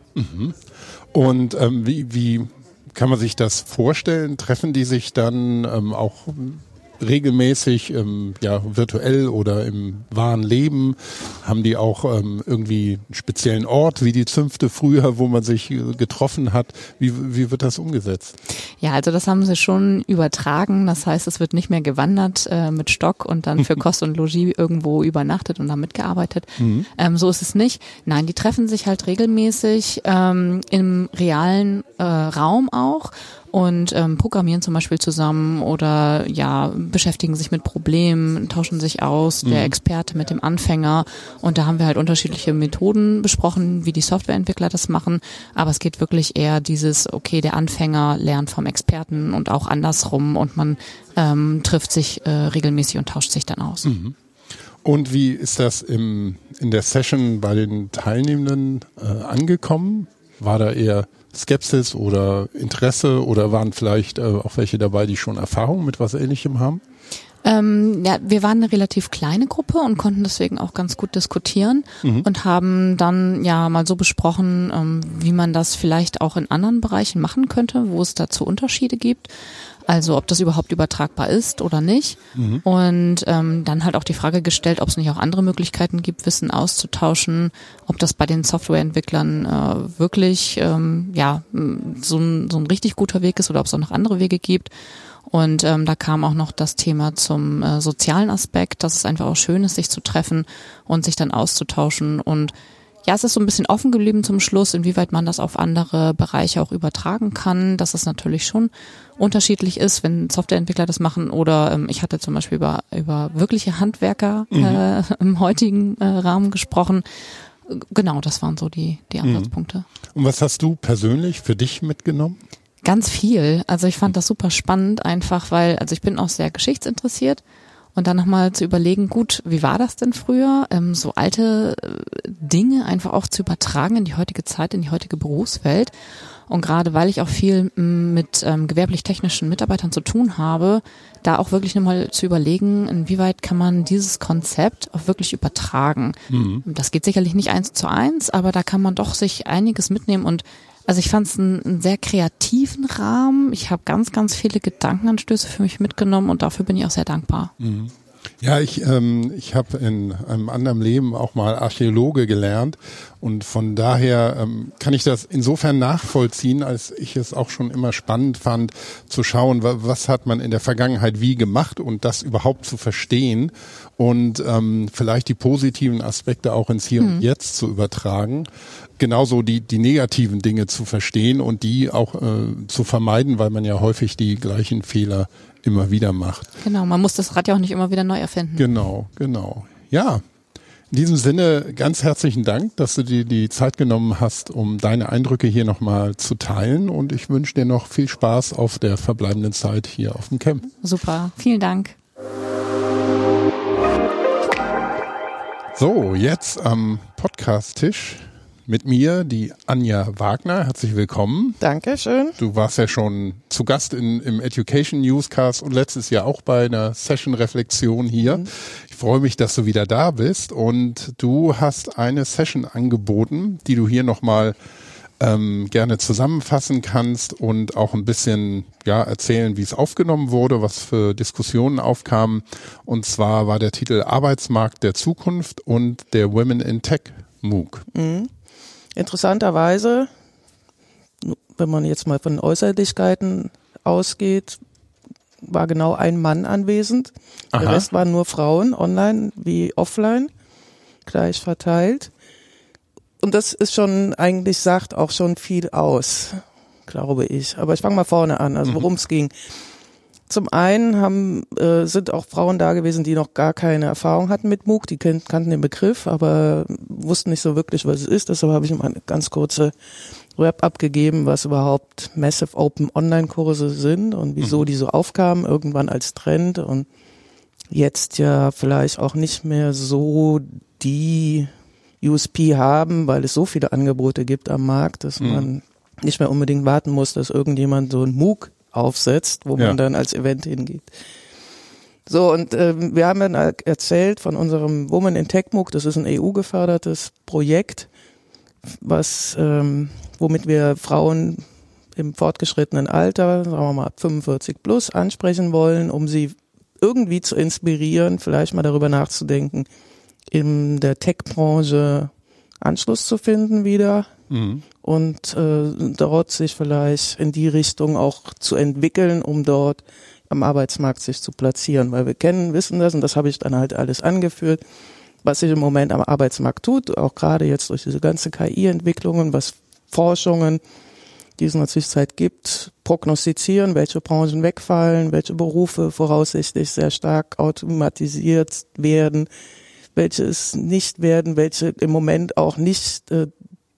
Und ähm, wie, wie kann man sich das vorstellen? Treffen die sich dann ähm, auch regelmäßig, ähm, ja, virtuell oder im wahren Leben? Haben die auch ähm, irgendwie einen speziellen Ort, wie die Zünfte früher, wo man sich äh, getroffen hat? Wie, wie wird das umgesetzt? Ja, also das haben sie schon übertragen. Das heißt, es wird nicht mehr gewandert äh, mit Stock und dann für [LAUGHS] Kost und Logis irgendwo übernachtet und da mitgearbeitet. Ähm, so ist es nicht. Nein, die treffen sich halt regelmäßig ähm, im realen äh, Raum auch und ähm, programmieren zum Beispiel zusammen oder ja, beschäftigen sich mit Problemen, tauschen sich aus, der Experte mit dem Anfänger. Und da haben wir halt unterschiedliche Methoden besprochen, wie die Softwareentwickler das machen. Aber es geht wirklich eher dieses, okay, der Anfänger lernt vom Experten und auch andersrum und man ähm, trifft sich äh, regelmäßig und tauscht sich dann aus. Und wie ist das im, in der Session bei den Teilnehmenden äh, angekommen? War da eher Skepsis oder Interesse oder waren vielleicht äh, auch welche dabei, die schon Erfahrung mit was Ähnlichem haben? Ähm, ja, wir waren eine relativ kleine Gruppe und konnten deswegen auch ganz gut diskutieren und haben dann ja mal so besprochen, ähm, wie man das vielleicht auch in anderen Bereichen machen könnte, wo es dazu Unterschiede gibt. Also ob das überhaupt übertragbar ist oder nicht. Und ähm, dann halt auch die Frage gestellt, ob es nicht auch andere Möglichkeiten gibt, Wissen auszutauschen, ob das bei den Softwareentwicklern äh, wirklich ähm, ja so ein, so ein richtig guter Weg ist oder ob es auch noch andere Wege gibt. Und ähm, da kam auch noch das Thema zum äh, sozialen Aspekt, dass es einfach auch schön ist, sich zu treffen und sich dann auszutauschen. Und ja, es ist so ein bisschen offen geblieben zum Schluss, inwieweit man das auf andere Bereiche auch übertragen kann, dass es natürlich schon unterschiedlich ist, wenn Softwareentwickler das machen oder ähm, ich hatte zum Beispiel über, über wirkliche Handwerker äh, [LAUGHS] im heutigen äh, Rahmen gesprochen. Genau, das waren so die, die Ansatzpunkte. Und was hast du persönlich für dich mitgenommen? Ganz viel. Also ich fand das super spannend, einfach weil, also ich bin auch sehr geschichtsinteressiert und dann nochmal zu überlegen, gut, wie war das denn früher? Ähm, so alte äh, Dinge einfach auch zu übertragen in die heutige Zeit, in die heutige Berufswelt. Und gerade weil ich auch viel m, mit ähm, gewerblich-technischen Mitarbeitern zu tun habe, da auch wirklich nochmal zu überlegen, inwieweit kann man dieses Konzept auch wirklich übertragen. Das geht sicherlich nicht eins zu eins, aber da kann man doch sich einiges mitnehmen und also ich fand es einen, einen sehr kreativen Rahmen. Ich habe ganz, ganz viele Gedankenanstöße für mich mitgenommen und dafür bin ich auch sehr dankbar. Ja, ich, ähm, ich habe in einem anderen Leben auch mal Archäologe gelernt und von daher ähm, kann ich das insofern nachvollziehen, als ich es auch schon immer spannend fand, zu schauen, wa was hat man in der Vergangenheit wie gemacht und das überhaupt zu verstehen und ähm, vielleicht die positiven Aspekte auch ins Hier und Jetzt zu übertragen. Genauso die, die negativen Dinge zu verstehen und die auch äh, zu vermeiden, weil man ja häufig die gleichen Fehler immer wieder macht. Genau, man muss das Rad ja auch nicht immer wieder neu erfinden. Genau, genau. Ja, in diesem Sinne ganz herzlichen Dank, dass du dir die Zeit genommen hast, um deine Eindrücke hier nochmal zu teilen. Und ich wünsche dir noch viel Spaß auf der verbleibenden Zeit hier auf dem Camp. Super, vielen Dank. So, jetzt am Podcast-Tisch mit mir die Anja Wagner. Herzlich willkommen. Dankeschön. Du warst ja schon zu Gast in, im Education Newscast und letztes Jahr auch bei einer Session-Reflexion hier. Ich freue mich, dass du wieder da bist und du hast eine Session angeboten, die du hier nochmal ähm, gerne zusammenfassen kannst und auch ein bisschen ja erzählen, wie es aufgenommen wurde, was für Diskussionen aufkamen. Und zwar war der Titel Arbeitsmarkt der Zukunft und der Women in Tech MOOC. Interessanterweise, wenn man jetzt mal von Äußerlichkeiten ausgeht, war genau ein Mann anwesend. Der Aha. Rest waren nur Frauen, online wie offline, gleich verteilt. Und das ist schon, eigentlich sagt auch schon viel aus, glaube ich. Aber ich fange mal vorne an, also worum es ging. Zum einen haben, äh, sind auch Frauen da gewesen, die noch gar keine Erfahrung hatten mit MOOC. Die kennt, kannten den Begriff, aber wussten nicht so wirklich, was es ist. Deshalb habe ich mal eine ganz kurze Rap abgegeben, was überhaupt Massive Open Online-Kurse sind und wieso die so aufkamen, irgendwann als Trend und jetzt ja vielleicht auch nicht mehr so die USP haben, weil es so viele Angebote gibt am Markt, dass man nicht mehr unbedingt warten muss, dass irgendjemand so ein MOOC aufsetzt, wo Ja. man dann als Event hingeht. So, und ähm, wir haben dann erzählt von unserem Woman in Tech MOOC, das ist ein EU-gefördertes Projekt, was, ähm, womit wir Frauen im fortgeschrittenen Alter, sagen wir mal ab 45 plus, ansprechen wollen, um sie irgendwie zu inspirieren, vielleicht mal darüber nachzudenken, in der Tech-Branche Anschluss zu finden wieder. Und äh, dort sich vielleicht in die Richtung auch zu entwickeln, um dort am Arbeitsmarkt sich zu platzieren. Weil wir kennen, wissen das und das habe ich dann halt alles angeführt, was sich im Moment am Arbeitsmarkt tut, auch gerade jetzt durch diese ganze KI-Entwicklungen, was Forschungen die es in der Zwischenzeit gibt, prognostizieren, welche Branchen wegfallen, welche Berufe voraussichtlich sehr stark automatisiert werden, welche es nicht werden, welche im Moment auch nicht äh,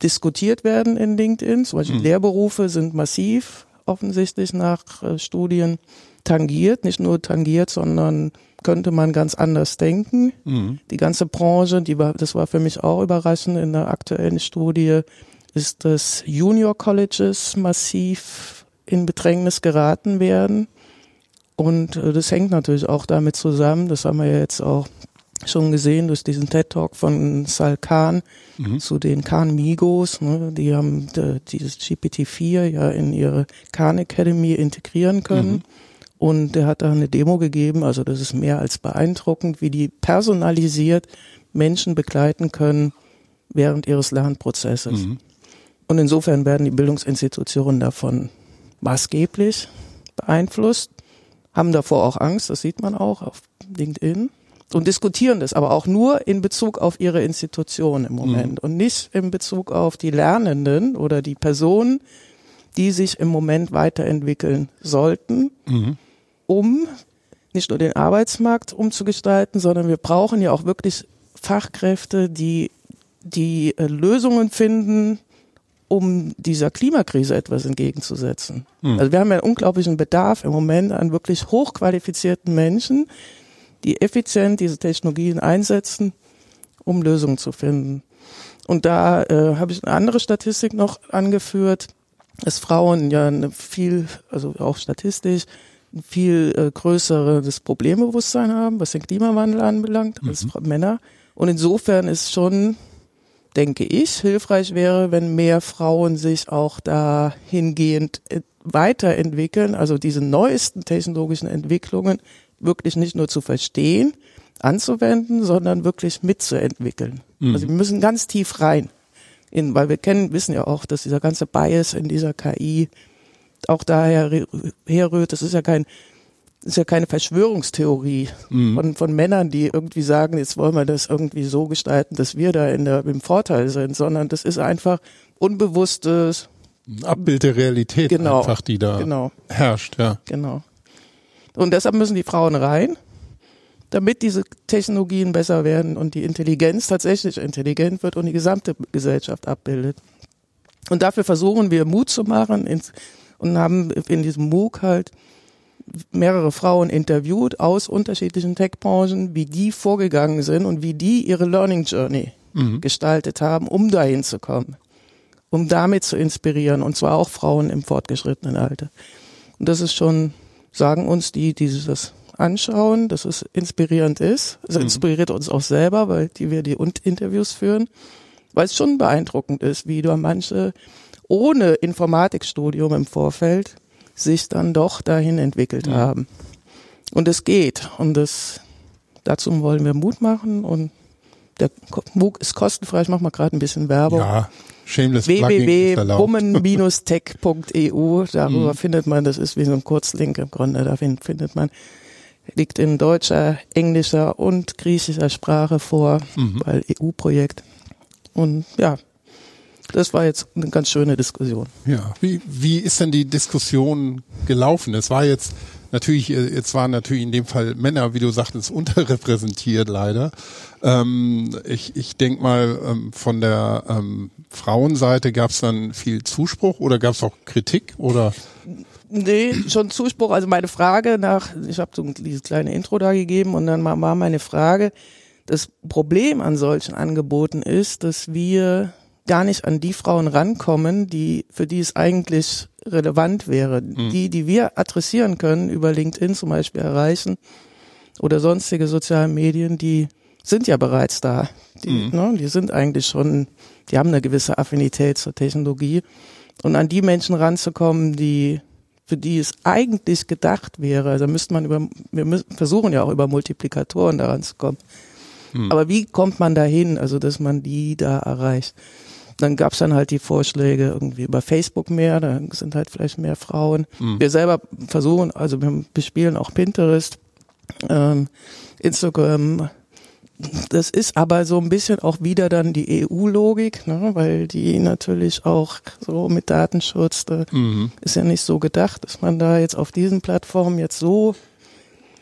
diskutiert werden in LinkedIn. Zum Beispiel Mhm. Lehrberufe sind massiv offensichtlich nach äh, Studien tangiert, nicht nur tangiert, sondern könnte man ganz anders denken. Mhm. Die ganze Branche, die war, das war für mich auch überraschend in der aktuellen Studie, ist, dass Junior Colleges massiv in Bedrängnis geraten werden. Und äh, das hängt natürlich auch damit zusammen, das haben wir ja jetzt auch schon gesehen durch diesen TED-Talk von Sal Khan Mhm. zu den Khan Migos. Ne, die haben äh, dieses GPT-4 ja in ihre Khan Academy integrieren können. Mhm. Und der hat da eine Demo gegeben, also das ist mehr als beeindruckend, wie die personalisiert Menschen begleiten können während ihres Lernprozesses. Mhm. Und insofern werden die Bildungsinstitutionen davon maßgeblich beeinflusst, haben davor auch Angst, das sieht man auch auf LinkedIn und diskutieren das, aber auch nur in Bezug auf ihre Institution im Moment und nicht in Bezug auf die Lernenden oder die Personen, die sich im Moment weiterentwickeln sollten, Mhm. um nicht nur den Arbeitsmarkt umzugestalten, sondern wir brauchen ja auch wirklich Fachkräfte, die die äh, Lösungen finden, um dieser Klimakrise etwas entgegenzusetzen. Hm. Also wir haben ja einen unglaublichen Bedarf im Moment an wirklich hochqualifizierten Menschen, die effizient diese Technologien einsetzen, um Lösungen zu finden. Und da äh, habe ich eine andere Statistik noch angeführt, dass Frauen ja eine viel, also auch statistisch, ein viel äh, größeres Problembewusstsein haben, was den Klimawandel anbelangt, als Fra- Männer. Und insofern ist schon, denke ich, hilfreich wäre, wenn mehr Frauen sich auch dahingehend äh, weiterentwickeln, also diese neuesten technologischen Entwicklungen wirklich nicht nur zu verstehen, anzuwenden, sondern wirklich mitzuentwickeln. Also wir müssen ganz tief rein. In, weil wir kennen, wissen ja auch, dass dieser ganze Bias in dieser KI auch daher herrührt. Das ist ja kein, ist ja keine Verschwörungstheorie von, von Männern, die irgendwie sagen, jetzt wollen wir das irgendwie so gestalten, dass wir da in der, im Vorteil sind, sondern das ist einfach unbewusstes, Abbild der Realität Genau. einfach, die da genau, herrscht, ja. genau. Und deshalb müssen die Frauen rein, damit diese Technologien besser werden und die Intelligenz tatsächlich intelligent wird und die gesamte Gesellschaft abbildet. Und dafür versuchen wir Mut zu machen ins, und haben in diesem MOOC halt mehrere Frauen interviewt aus unterschiedlichen Tech-Branchen, wie die vorgegangen sind und wie die ihre Learning Journey gestaltet haben, um dahin zu kommen, um damit zu inspirieren und zwar auch Frauen im fortgeschrittenen Alter. Und das ist schon, sagen uns die, die das anschauen, dass es inspirierend ist. Es inspiriert uns auch selber, weil die wir die Interviews führen, weil es schon beeindruckend ist, wie da manche ohne Informatikstudium im Vorfeld sich dann doch dahin entwickelt haben. Und es geht. Und das, dazu wollen wir Mut machen und der MOOC ist kostenfrei. Ich mache mal gerade ein bisschen Werbung Ja, www.woman-tech.eu, darüber findet man, das ist wie so ein Kurzlink im Grunde, da fin- findet man, liegt in deutscher, englischer und griechischer Sprache vor, weil EU-Projekt. Und ja, das war jetzt eine ganz schöne Diskussion. Ja, wie, wie ist denn die Diskussion gelaufen? Es war jetzt natürlich, äh, jetzt waren natürlich in dem Fall Männer, wie du sagtest, [LAUGHS] unterrepräsentiert leider. Ähm, ich ich denke mal, ähm, von der ähm, Frauenseite gab es dann viel Zuspruch oder gab es auch Kritik oder? Nee, schon Zuspruch. Also meine Frage nach, ich habe so dieses kleine Intro da gegeben und dann war meine Frage, das Problem an solchen Angeboten ist, dass wir gar nicht an die Frauen rankommen, die, für die es eigentlich relevant wäre. Die, die wir adressieren können, über LinkedIn zum Beispiel erreichen oder sonstige sozialen Medien, die sind ja bereits da. Die, ne, die sind eigentlich schon, die haben eine gewisse Affinität zur Technologie. Und an die Menschen ranzukommen, die für die es eigentlich gedacht wäre, also müsste man über, wir müssen, versuchen ja auch über Multiplikatoren daran zu kommen. Aber wie kommt man dahin, also dass man die da erreicht? Dann gab's dann halt die Vorschläge irgendwie über Facebook mehr, da sind halt vielleicht mehr Frauen. Wir selber versuchen, also wir bespielen auch Pinterest, ähm, Instagram, das ist aber so ein bisschen auch wieder dann die EU-Logik, ne? weil die natürlich auch so mit Datenschutz, da Mhm. ist ja nicht so gedacht, dass man da jetzt auf diesen Plattformen jetzt so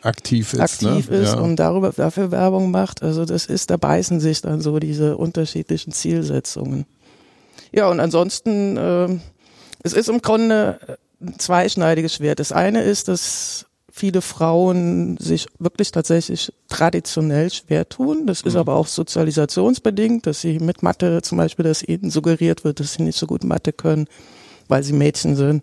Aktiv ist. aktiv ne? ist ja. und darüber dafür Werbung macht. Also das ist, da beißen sich dann so diese unterschiedlichen Zielsetzungen. Ja, und ansonsten, ähm, es ist im Grunde ein zweischneidiges Schwert. Das eine ist, dass viele Frauen sich wirklich tatsächlich traditionell schwer tun. Das ist Mhm. aber auch sozialisationsbedingt, dass sie mit Mathe zum Beispiel, dass ihnen suggeriert wird, dass sie nicht so gut Mathe können, weil sie Mädchen sind.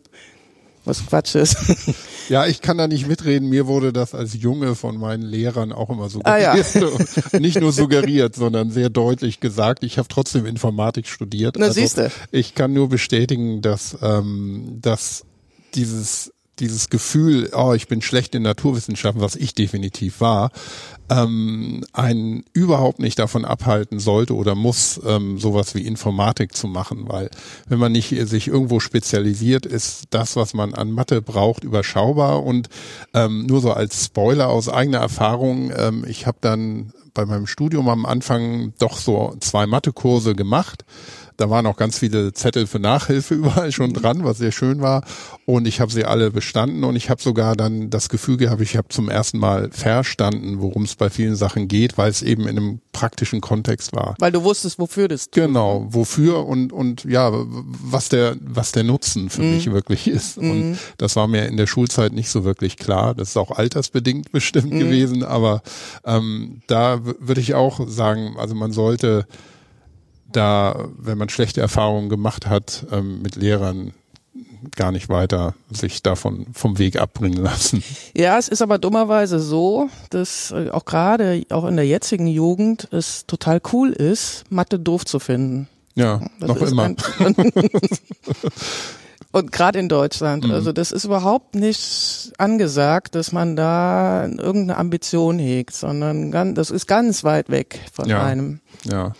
Was Quatsch ist. [LAUGHS] Ja, ich kann da nicht mitreden. Mir wurde das als Junge von meinen Lehrern auch immer Ah, ja. [LAUGHS] nicht nur suggeriert, sondern sehr deutlich gesagt. Ich habe trotzdem Informatik studiert. Na, siehste. Ich kann nur bestätigen, dass, ähm, dass dieses dieses Gefühl, oh, ich bin schlecht in Naturwissenschaften, was ich definitiv war, ähm, einen überhaupt nicht davon abhalten sollte oder muss, ähm, sowas wie Informatik zu machen, weil wenn man nicht sich irgendwo spezialisiert, ist das, was man an Mathe braucht, überschaubar und ähm, nur so als Spoiler aus eigener Erfahrung, ähm, ich habe dann bei meinem Studium am Anfang doch so zwei Mathekurse gemacht. Da waren auch ganz viele Zettel für Nachhilfe [LAUGHS] überall schon dran, was sehr schön war. Und ich habe sie alle bestanden und ich habe sogar dann das Gefühl gehabt, ich habe zum ersten Mal verstanden, worum es bei vielen Sachen geht, weil es eben in einem praktischen Kontext war. Weil du wusstest, wofür das Genau, wofür und und ja, was der was der Nutzen für mich wirklich ist. Und das war mir in der Schulzeit nicht so wirklich klar. Das ist auch altersbedingt [LAUGHS] bestimmt gewesen, aber ähm, da würde ich auch sagen, also man sollte da, wenn man schlechte Erfahrungen gemacht hat ähm, mit Lehrern, gar nicht weiter sich davon vom Weg abbringen lassen. Ja, es ist aber dummerweise so, dass äh, auch gerade auch in der jetzigen Jugend es total cool ist, Mathe doof zu finden. Ja, Das noch immer. ein- [LAUGHS] Und gerade in Deutschland. Mhm. Also das ist überhaupt nicht angesagt, dass man da irgendeine Ambition hegt, sondern ganz, das ist ganz weit weg von Ja. einem. ja.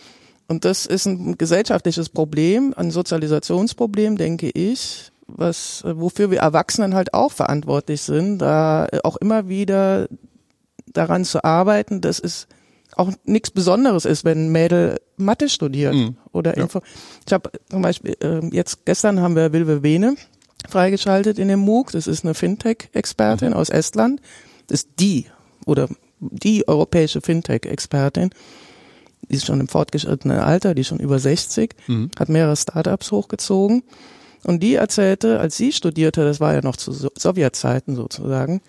Und das ist ein gesellschaftliches Problem, ein Sozialisationsproblem, denke ich, was, äh, wofür wir Erwachsenen halt auch verantwortlich sind, da auch immer wieder daran zu arbeiten, dass es auch nichts Besonderes ist, wenn ein Mädel Mathe studiert Mhm. oder Ja. Info. Ich habe zum Beispiel ähm, jetzt gestern haben wir Wilwe Vene freigeschaltet in dem MOOC. Das ist eine Fintech-Expertin Mhm. aus Estland. Das ist die oder die europäische Fintech-Expertin. Die ist schon im fortgeschrittenen Alter, die ist schon über 60, Mhm. hat mehrere Startups hochgezogen. Und die erzählte, als sie studierte, das war ja noch zu so Sowjetzeiten sozusagen,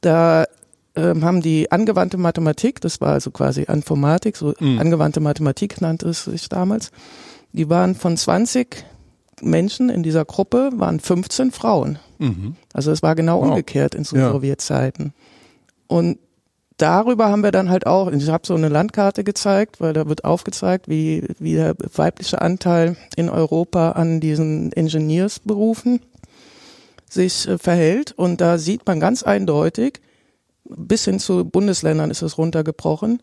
da ähm, haben die angewandte Mathematik, das war also quasi Informatik, so Mhm. angewandte Mathematik nannte es sich damals, die waren von 20 Menschen in dieser Gruppe, waren 15 Frauen. Mhm. Also es war genau Wow. umgekehrt in so Ja. Sowjetzeiten. Und darüber haben wir dann halt auch, ich habe so eine Landkarte gezeigt, weil da wird aufgezeigt, wie, wie der weibliche Anteil in Europa an diesen Ingenieursberufen sich äh, verhält. Und da sieht man ganz eindeutig, bis hin zu Bundesländern ist es runtergebrochen,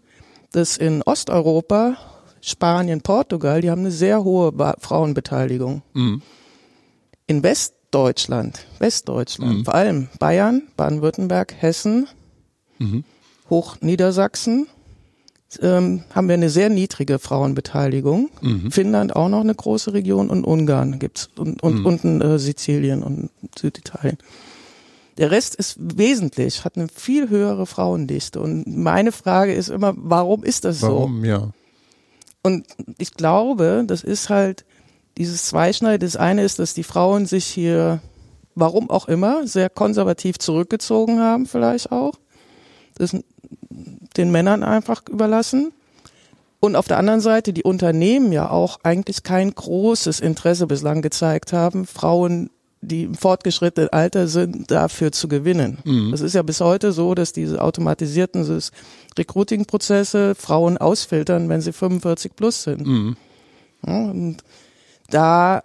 dass in Osteuropa, Spanien, Portugal, die haben eine sehr hohe Frauenbeteiligung. Mhm. In Westdeutschland, Westdeutschland, Mhm. vor allem Bayern, Baden-Württemberg, Hessen, Mhm. Hochniedersachsen, ähm, haben wir eine sehr niedrige Frauenbeteiligung. Mhm. Finnland auch noch eine große Region und Ungarn gibt's und, und Mhm. unten äh, Sizilien und Süditalien. Der Rest ist wesentlich, hat eine viel höhere Frauendichte. Und meine Frage ist immer, warum ist das so? Warum? Ja. Und ich glaube, das ist halt dieses Zweischneid. Das eine ist, dass die Frauen sich hier, warum auch immer, sehr konservativ zurückgezogen haben, vielleicht auch. Das den Männern einfach überlassen. Und auf der anderen Seite die Unternehmen ja auch eigentlich kein großes Interesse bislang gezeigt haben, Frauen, die im fortgeschrittenen Alter sind, dafür zu gewinnen. Mhm. Es ist ja bis heute so, dass diese automatisierten Recruiting-Prozesse Frauen ausfiltern, wenn sie 45 plus sind. Mhm. Ja, und da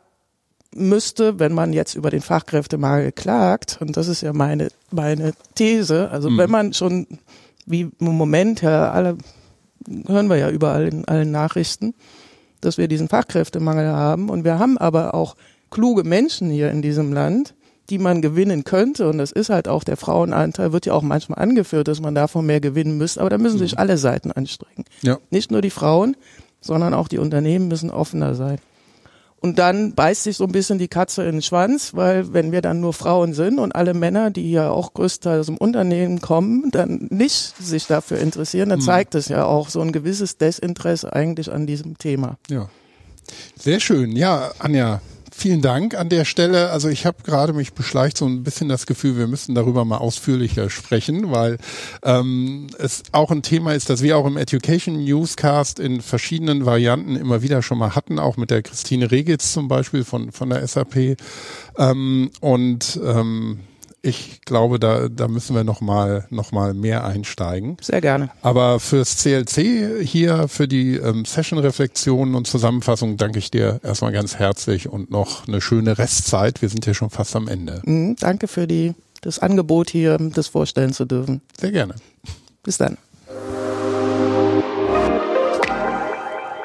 müsste, wenn man jetzt über den Fachkräftemangel klagt, und das ist ja meine, meine These, also Mhm. wenn man schon, wie im Moment ja alle, hören wir ja überall in allen Nachrichten, dass wir diesen Fachkräftemangel haben und wir haben aber auch kluge Menschen hier in diesem Land, die man gewinnen könnte, und das ist halt auch der Frauenanteil, wird ja auch manchmal angeführt, dass man davon mehr gewinnen müsste, aber da müssen sich alle Seiten anstrengen. Ja. Nicht nur die Frauen, sondern auch die Unternehmen müssen offener sein. Und dann beißt sich so ein bisschen die Katze in den Schwanz, weil wenn wir dann nur Frauen sind und alle Männer, die ja auch größtenteils im Unternehmen kommen, dann nicht sich dafür interessieren, dann Mhm. zeigt es ja auch so ein gewisses Desinteresse eigentlich an diesem Thema. Ja. Sehr schön. Ja, Anja, vielen Dank an der Stelle. Also ich habe gerade mich beschleicht so ein bisschen das Gefühl, wir müssen darüber mal ausführlicher sprechen, weil ähm, es auch ein Thema ist, das wir auch im Education Newscast in verschiedenen Varianten immer wieder schon mal hatten, auch mit der Christine Regitz zum Beispiel von, von der SAP. Ähm, und ähm, ich glaube, da, da müssen wir noch mal, noch mal mehr einsteigen. Sehr gerne. Aber fürs CLC hier, für die ähm, Session-Reflexion und Zusammenfassung danke ich dir erstmal ganz herzlich und noch eine schöne Restzeit. Wir sind ja schon fast am Ende. Mhm, danke für die, das Angebot hier, das vorstellen zu dürfen. Sehr gerne. Bis dann.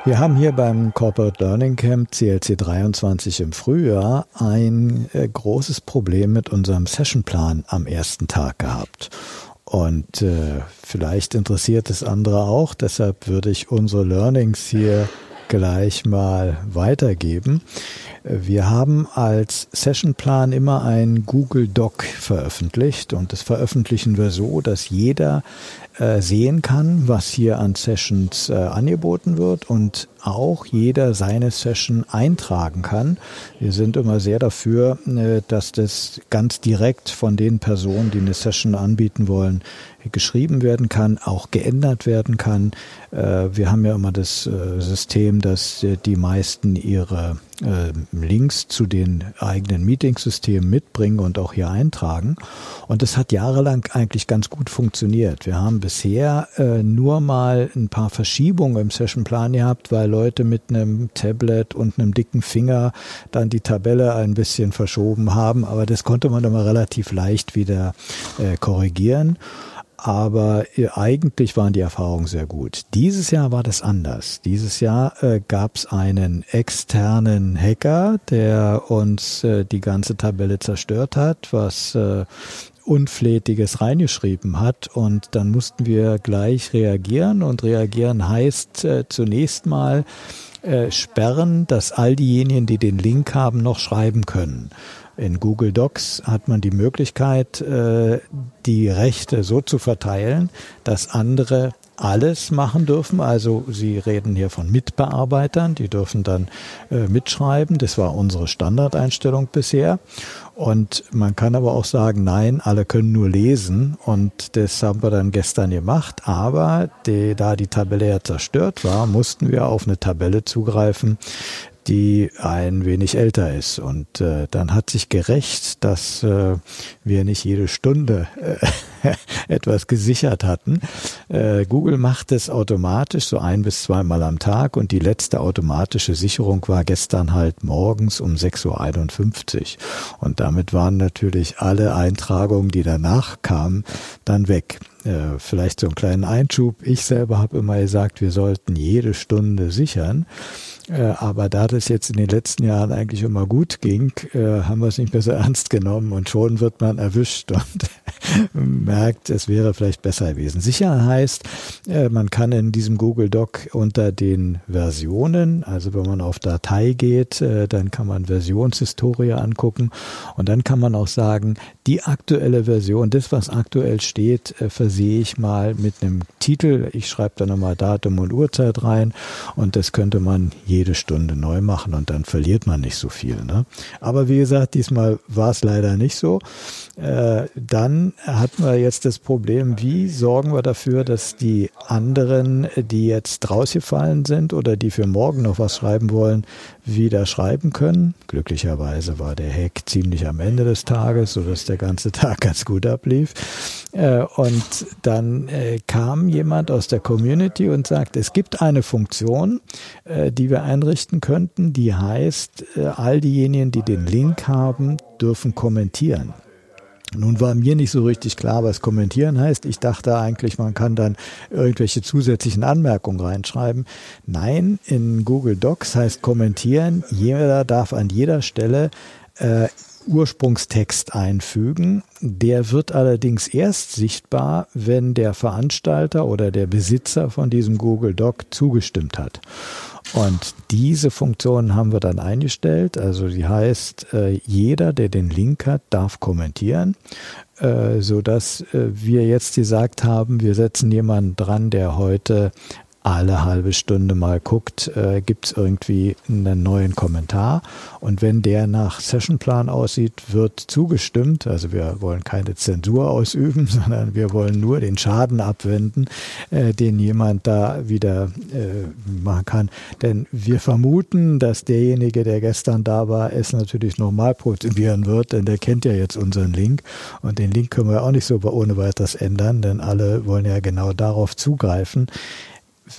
Wir haben hier beim Corporate Learning Camp CLC 23 im Frühjahr ein äh, großes Problem mit unserem Sessionplan am ersten Tag gehabt. Und äh, vielleicht interessiert es andere auch, deshalb würde ich unsere Learnings hier gleich mal weitergeben. Wir haben als Sessionplan immer ein Google Doc veröffentlicht und das veröffentlichen wir so, dass jeder äh, sehen kann, was hier an Sessions äh, angeboten wird und auch jeder seine Session eintragen kann. Wir sind immer sehr dafür, äh, dass das ganz direkt von den Personen, die eine Session anbieten wollen, geschrieben werden kann, auch geändert werden kann. Äh, wir haben ja immer das äh, System, dass äh, die meisten ihre äh, Links zu den eigenen Meetingsystemen mitbringen und auch hier eintragen. Und das hat jahrelang eigentlich ganz gut funktioniert. Wir haben bisher nur mal ein paar Verschiebungen im Sessionplan gehabt, weil Leute mit einem Tablet und einem dicken Finger dann die Tabelle ein bisschen verschoben haben. Aber das konnte man immer relativ leicht wieder korrigieren. Aber äh, eigentlich waren die Erfahrungen sehr gut. Dieses Jahr war das anders. Dieses Jahr äh, gab es einen externen Hacker, der uns äh, die ganze Tabelle zerstört hat, was äh, Unflätiges reingeschrieben hat und dann mussten wir gleich reagieren und reagieren heißt äh, zunächst mal äh, sperren, dass all diejenigen, die den Link haben, noch schreiben können. In Google Docs hat man die Möglichkeit, äh, die Rechte so zu verteilen, dass andere alles machen dürfen. Also Sie reden hier von Mitbearbeitern, die dürfen dann äh, mitschreiben. Das war unsere Standardeinstellung bisher. Und man kann aber auch sagen, nein, alle können nur lesen. Und das haben wir dann gestern gemacht. Aber die, da die Tabelle ja zerstört war, mussten wir auf eine Tabelle zugreifen, die ein wenig älter ist. Und äh, dann hat sich gerecht, dass äh, wir nicht jede Stunde äh, [LAUGHS] etwas gesichert hatten. Äh, Google macht es automatisch so ein bis zweimal am Tag und die letzte automatische Sicherung war gestern halt morgens um 6.51 Uhr. Und damit waren natürlich alle Eintragungen, die danach kamen, dann weg. Äh, vielleicht so einen kleinen Einschub. Ich selber habe immer gesagt, wir sollten jede Stunde sichern. Äh, aber da das jetzt in den letzten Jahren eigentlich immer gut ging, äh, haben wir es nicht mehr so ernst genommen und schon wird man erwischt und [LAUGHS] merkt, es wäre vielleicht besser gewesen. Sicher heißt, äh, man kann in diesem Google Doc unter den Versionen, also wenn man auf Datei geht, dann kann man Versionshistorie angucken und dann kann man auch sagen, die aktuelle Version, das was aktuell steht, versehe ich mal mit einem Titel. Ich schreibe da nochmal Datum und Uhrzeit rein und das könnte man jede Stunde neu machen und dann verliert man nicht so viel. Ne? Aber wie gesagt, diesmal war es leider nicht so. Äh, dann hatten wir jetzt das Problem, wie sorgen wir dafür, dass die anderen, die jetzt rausgefallen sind oder die für morgen noch was schreiben wollen, wieder schreiben können. Glücklicherweise war der Hack ziemlich am Ende des Tages, sodass der ganze [LAUGHS] Tag ganz gut ablief. Äh, und dann äh, kam jemand aus der Community und sagt, es gibt eine Funktion, äh, die wir einrichten könnten, die heißt, all diejenigen, die den Link haben, dürfen kommentieren. Nun war mir nicht so richtig klar, was kommentieren heißt. Ich dachte eigentlich, man kann dann irgendwelche zusätzlichen Anmerkungen reinschreiben. Nein, in Google Docs heißt kommentieren, jeder darf an jeder Stelle äh, Ursprungstext einfügen. Der wird allerdings erst sichtbar, wenn der Veranstalter oder der Besitzer von diesem Google Doc zugestimmt hat. Und diese Funktion haben wir dann eingestellt. Also die heißt, äh, jeder, der den Link hat, darf kommentieren, äh, so dass äh, wir jetzt gesagt haben, wir setzen jemanden dran, der heute alle halbe Stunde mal guckt, äh, gibt es irgendwie einen neuen Kommentar. Und wenn der nach Sessionplan aussieht, wird zugestimmt. Also wir wollen keine Zensur ausüben, [LAUGHS] sondern wir wollen nur den Schaden abwenden, äh, den jemand da wieder äh, machen kann. Denn wir vermuten, dass derjenige, der gestern da war, es natürlich nochmal probieren wird, denn der kennt ja jetzt unseren Link. Und den Link können wir auch nicht so ohne weiteres ändern, denn alle wollen ja genau darauf zugreifen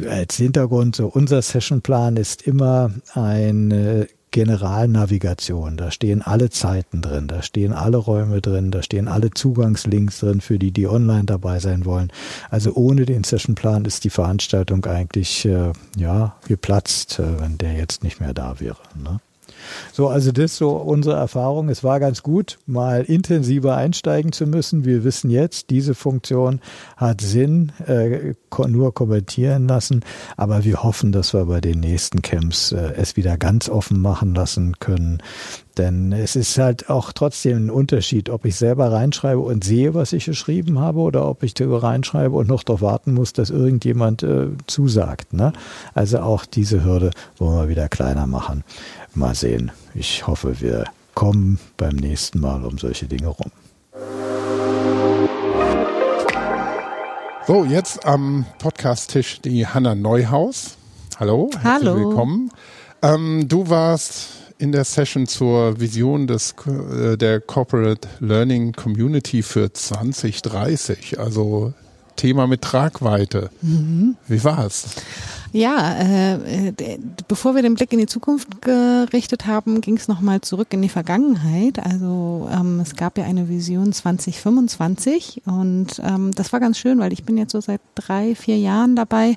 als Hintergrund, so unser Sessionplan ist immer eine Generalnavigation. Da stehen alle Zeiten drin, da stehen alle Räume drin, da stehen alle Zugangslinks drin für die, die online dabei sein wollen. Also ohne den Sessionplan ist die Veranstaltung eigentlich äh, ja geplatzt, äh, wenn der jetzt nicht mehr da wäre. Ne? So, also das ist so unsere Erfahrung. Es war ganz gut, mal intensiver einsteigen zu müssen. Wir wissen jetzt, diese Funktion hat Sinn, äh, nur kommentieren lassen. Aber wir hoffen, dass wir bei den nächsten Camps äh, es wieder ganz offen machen lassen können. Denn es ist halt auch trotzdem ein Unterschied, ob ich selber reinschreibe und sehe, was ich geschrieben habe, oder ob ich darüber reinschreibe und noch darauf warten muss, dass irgendjemand äh, zusagt. Ne? Also auch diese Hürde wollen wir wieder kleiner machen. Mal sehen. Ich hoffe, wir kommen beim nächsten Mal um solche Dinge rum. So, jetzt am Podcast-Tisch die Hanna Neuhaus. Hallo, herzlich Hallo. willkommen. Ähm, du warst in der Session zur Vision des, äh, der Corporate Learning Community für 2030, also Thema mit Tragweite. Mhm. Wie war's? Ja, äh, bevor wir den Blick in die Zukunft gerichtet haben, ging es nochmal zurück in die Vergangenheit. Also ähm, es gab ja eine Vision 2025 und ähm, das war ganz schön, weil ich bin jetzt so seit drei, vier Jahren dabei,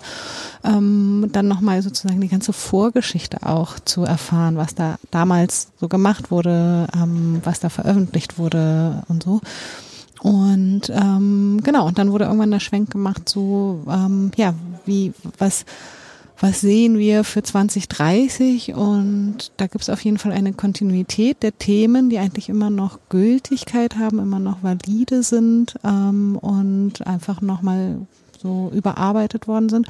ähm, dann nochmal sozusagen die ganze Vorgeschichte auch zu erfahren, was da damals so gemacht wurde, ähm, was da veröffentlicht wurde und so. Und ähm, genau, und dann wurde irgendwann der Schwenk gemacht, so ähm, ja, wie was was sehen wir für 2030 und da gibt es auf jeden Fall eine Kontinuität der Themen, die eigentlich immer noch Gültigkeit haben, immer noch valide sind ähm, und einfach nochmal so überarbeitet worden sind.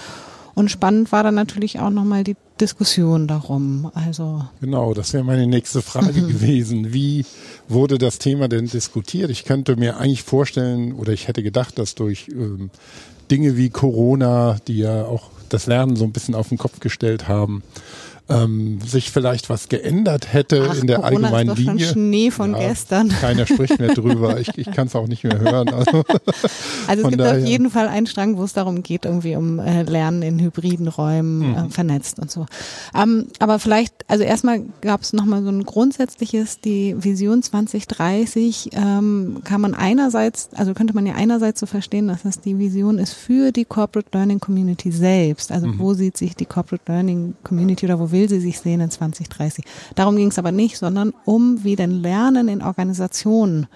Und spannend war dann natürlich auch nochmal die Diskussion darum. Also Genau, das wäre meine nächste Frage [LAUGHS] gewesen. Wie wurde das Thema denn diskutiert? Ich könnte mir eigentlich vorstellen oder ich hätte gedacht, dass durch ähm, Dinge wie Corona, die ja auch das Lernen so ein bisschen auf den Kopf gestellt haben, ähm, sich vielleicht was geändert hätte Ach, in der Corona allgemeinen ist doch schon Linie. Schnee von gestern. [LAUGHS] Keiner spricht mehr drüber. Ich, ich kann es auch nicht mehr hören. Also, Also es [LAUGHS] gibt daher- auf jeden Fall einen Strang, wo es darum geht, irgendwie um äh, Lernen in hybriden Räumen äh, vernetzt und so. Ähm, aber vielleicht, also erstmal gab es nochmal so ein grundsätzliches, die Vision 2030 ähm, kann man einerseits, also könnte man ja einerseits so verstehen, dass das die Vision ist für die Corporate Learning Community selbst. Also wo sieht sich die Corporate Learning Community oder wo will sie sich sehen in 2030? Darum ging es aber nicht, sondern um, wie denn Lernen in Organisationen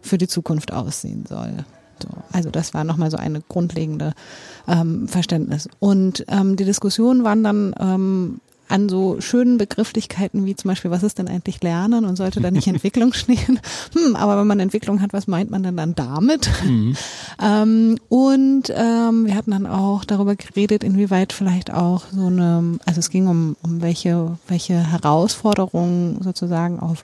für die Zukunft aussehen soll. So, also das war nochmal so eine grundlegende ähm, Verständnis. Und ähm, die Diskussionen waren dann ähm, an so schönen Begrifflichkeiten wie zum Beispiel, was ist denn eigentlich Lernen und sollte da nicht [LAUGHS] Entwicklung stehen? Hm, aber wenn man Entwicklung hat, was meint man denn dann damit? [LAUGHS] ähm, und ähm, wir hatten dann auch darüber geredet, inwieweit vielleicht auch so eine, also es ging um, um welche, welche Herausforderungen sozusagen auf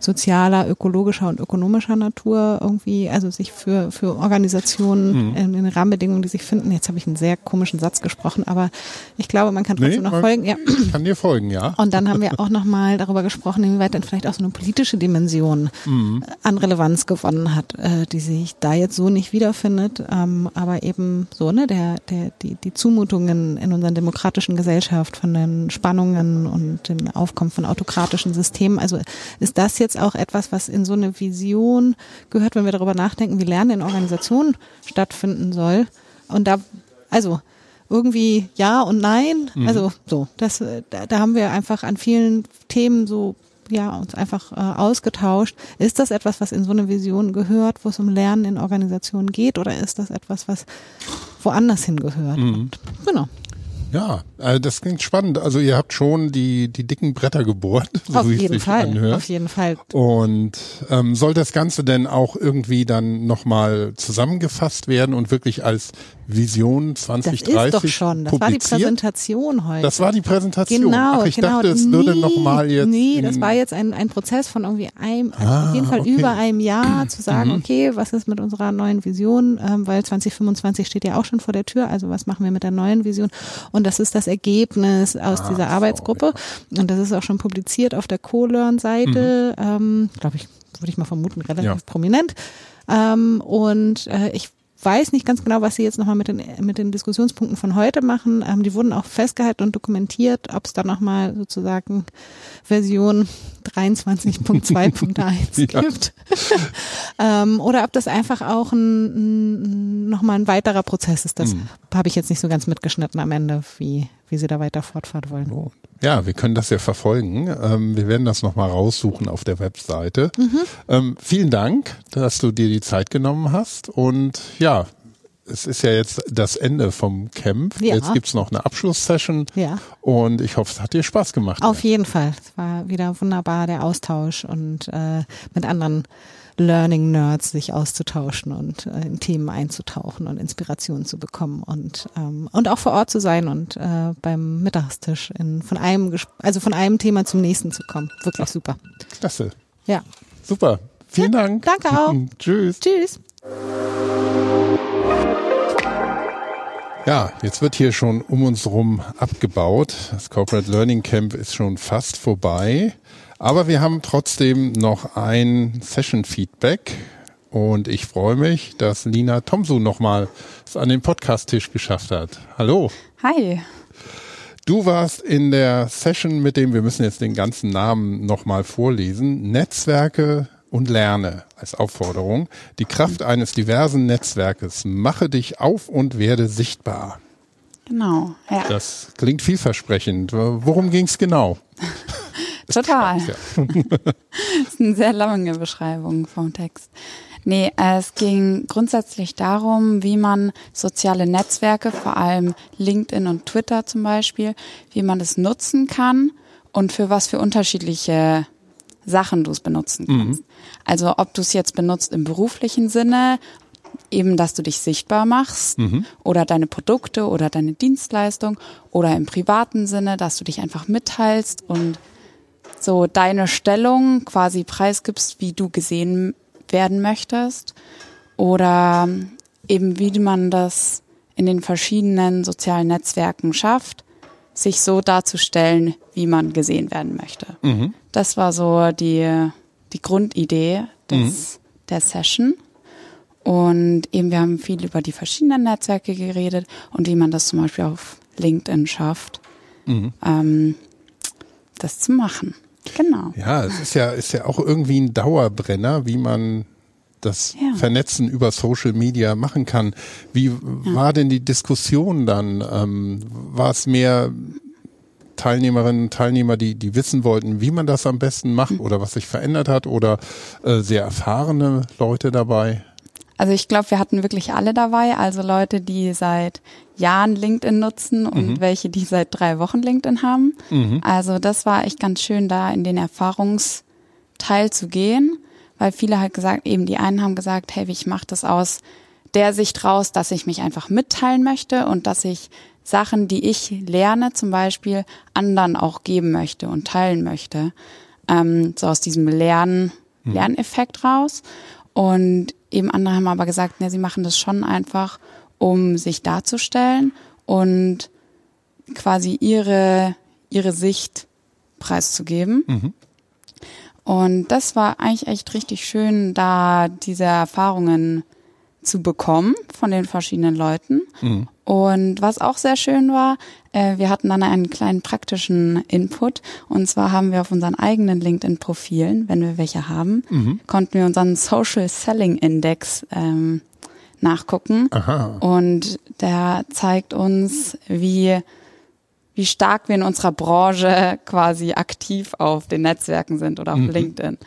sozialer, ökologischer und ökonomischer Natur irgendwie, also sich für, für Organisationen in den Rahmenbedingungen, die sich finden. Jetzt habe ich einen sehr komischen Satz gesprochen, aber ich glaube, man kann trotzdem noch man- folgen. Ja. kann dir folgen, ja. Und dann haben wir auch nochmal darüber gesprochen, inwieweit dann vielleicht auch so eine politische Dimension Mhm. äh, an Relevanz gewonnen hat, äh, die sich da jetzt so nicht wiederfindet, ähm, aber eben so, ne, der, der, die, die Zumutungen in unserer demokratischen Gesellschaft von den Spannungen und dem Aufkommen von autokratischen Systemen. Also ist das jetzt auch etwas, was in so eine Vision gehört, wenn wir darüber nachdenken, wie Lernen in Organisationen stattfinden soll? Und da, also irgendwie ja und nein. Mhm. Also so, das, da, da haben wir einfach an vielen Themen so ja, uns einfach äh, ausgetauscht. Ist das etwas, was in so eine Vision gehört, wo es um Lernen in Organisationen geht, oder ist das etwas, was woanders hingehört? Mhm. Und, genau. Ja, also das klingt spannend. Also ihr habt schon die, die dicken Bretter gebohrt, [LAUGHS] so auf wie es jeden sich Fall. anhört. Auf jeden Fall. Und ähm, soll das Ganze denn auch irgendwie dann nochmal zusammengefasst werden und wirklich als Vision Das 2030 ist doch schon. Das war die? Präsentation heute. Das war die Präsentation. Genau, Ach, ich genau. dachte, es würde Nee, nochmal jetzt. Nee, das war jetzt ein, ein Prozess von irgendwie einem, Ah, auf jeden Fall okay. über einem Jahr zu sagen, Mhm. okay, was ist mit unserer neuen Vision, ähm, weil 2025 steht ja auch schon vor der Tür, also was machen wir mit der neuen Vision? Und das ist das Ergebnis aus Ah, dieser so, Arbeitsgruppe. Und das ist auch schon publiziert auf der Co-Learn-Seite, ähm, glaube ich, würde ich mal vermuten, relativ Mhm. Ja. prominent. Ähm, und äh, ich weiß nicht ganz genau, was sie jetzt nochmal mit den, mit den Diskussionspunkten von heute machen. Ähm, die wurden auch festgehalten und dokumentiert, ob es da nochmal sozusagen Version 23.2.1 [LAUGHS] Ja. gibt. [LAUGHS] ähm, oder ob das einfach auch ein, ein, nochmal ein weiterer Prozess ist. Das Mhm. habe ich jetzt nicht so ganz mitgeschnitten am Ende, wie, wie sie da weiter fortfahren wollen. Oh. Ja, wir können das ja verfolgen. Ähm, wir werden das nochmal raussuchen auf der Webseite. Mhm. Ähm, vielen Dank, dass du dir die Zeit genommen hast. Und ja, es ist ja jetzt das Ende vom Camp. Ja. Jetzt gibt's noch eine Abschlusssession. Ja. Und ich hoffe, es hat dir Spaß gemacht. Auf jeden Fall. Es war wieder wunderbar, der Austausch und äh, mit anderen Learning Nerds sich auszutauschen und äh, in Themen einzutauchen und Inspirationen zu bekommen und ähm, und auch vor Ort zu sein und äh, beim Mittagstisch in, von einem Ges- also von einem Thema zum nächsten zu kommen. Wirklich super. Klasse. Ja. Super. Vielen Dank. Danke auch. [LAUGHS] Tschüss. Tschüss. Ja, jetzt wird hier schon um uns rum abgebaut. Das Corporate Learning Camp ist schon fast vorbei. Aber wir haben trotzdem noch ein Session-Feedback. Und ich freue mich, dass Lina Tomsu nochmal es an den Podcast-Tisch geschafft hat. Hallo. Hi. Du warst in der Session mit dem, wir müssen jetzt den ganzen Namen nochmal vorlesen, Netzwerke und Lerne als Aufforderung. Die Kraft eines diversen Netzwerkes. Mache dich auf und werde sichtbar. Genau. Ja. Das klingt vielversprechend. Worum ging's genau? [LAUGHS] Total. Ja. [LAUGHS] Das ist eine sehr lange Beschreibung vom Text. Nee, es ging grundsätzlich darum, wie man soziale Netzwerke, vor allem LinkedIn und Twitter zum Beispiel, wie man das nutzen kann und für was für unterschiedliche Sachen du es benutzen kannst. Also ob du es jetzt benutzt im beruflichen Sinne, eben, dass du dich sichtbar machst oder deine Produkte oder deine Dienstleistung oder im privaten Sinne, dass du dich einfach mitteilst und so deine Stellung quasi preisgibst, wie du gesehen werden möchtest oder eben wie man das in den verschiedenen sozialen Netzwerken schafft, sich so darzustellen, wie man gesehen werden möchte. Das war so die, die Grundidee des, der Session. Und eben wir haben viel über die verschiedenen Netzwerke geredet und wie man das zum Beispiel auf LinkedIn schafft, ähm, das zu machen. Genau. Ja, es ist ja, ist ja auch irgendwie ein Dauerbrenner, wie man das Ja. Vernetzen über Social Media machen kann. Wie war denn die Diskussion dann? Ähm, war es mehr Teilnehmerinnen und Teilnehmer, die, die wissen wollten, wie man das am besten macht Mhm. oder was sich verändert hat oder äh, sehr erfahrene Leute dabei? Also ich glaube, wir hatten wirklich alle dabei, also Leute, die seit Jahren LinkedIn nutzen und welche, die seit drei Wochen LinkedIn haben. Also das war echt ganz schön, da in den Erfahrungsteil zu gehen, weil viele halt gesagt, eben die einen haben gesagt, hey, ich mache das aus der Sicht raus, dass ich mich einfach mitteilen möchte und dass ich Sachen, die ich lerne, zum Beispiel anderen auch geben möchte und teilen möchte. Ähm, so aus diesem Lernen, Lerneffekt raus. Und eben andere haben aber gesagt, ne, sie machen das schon einfach, um sich darzustellen und quasi ihre, ihre Sicht preiszugeben. Und das war eigentlich echt richtig schön, da diese Erfahrungen zu bekommen von den verschiedenen Leuten. Und was auch sehr schön war, äh, wir hatten dann einen kleinen praktischen Input. Und zwar haben wir auf unseren eigenen LinkedIn-Profilen, wenn wir welche haben, konnten wir unseren Social Selling Index ähm, nachgucken. Aha. Und der zeigt uns, wie wie stark wir in unserer Branche quasi aktiv auf den Netzwerken sind oder auf Mhm. LinkedIn.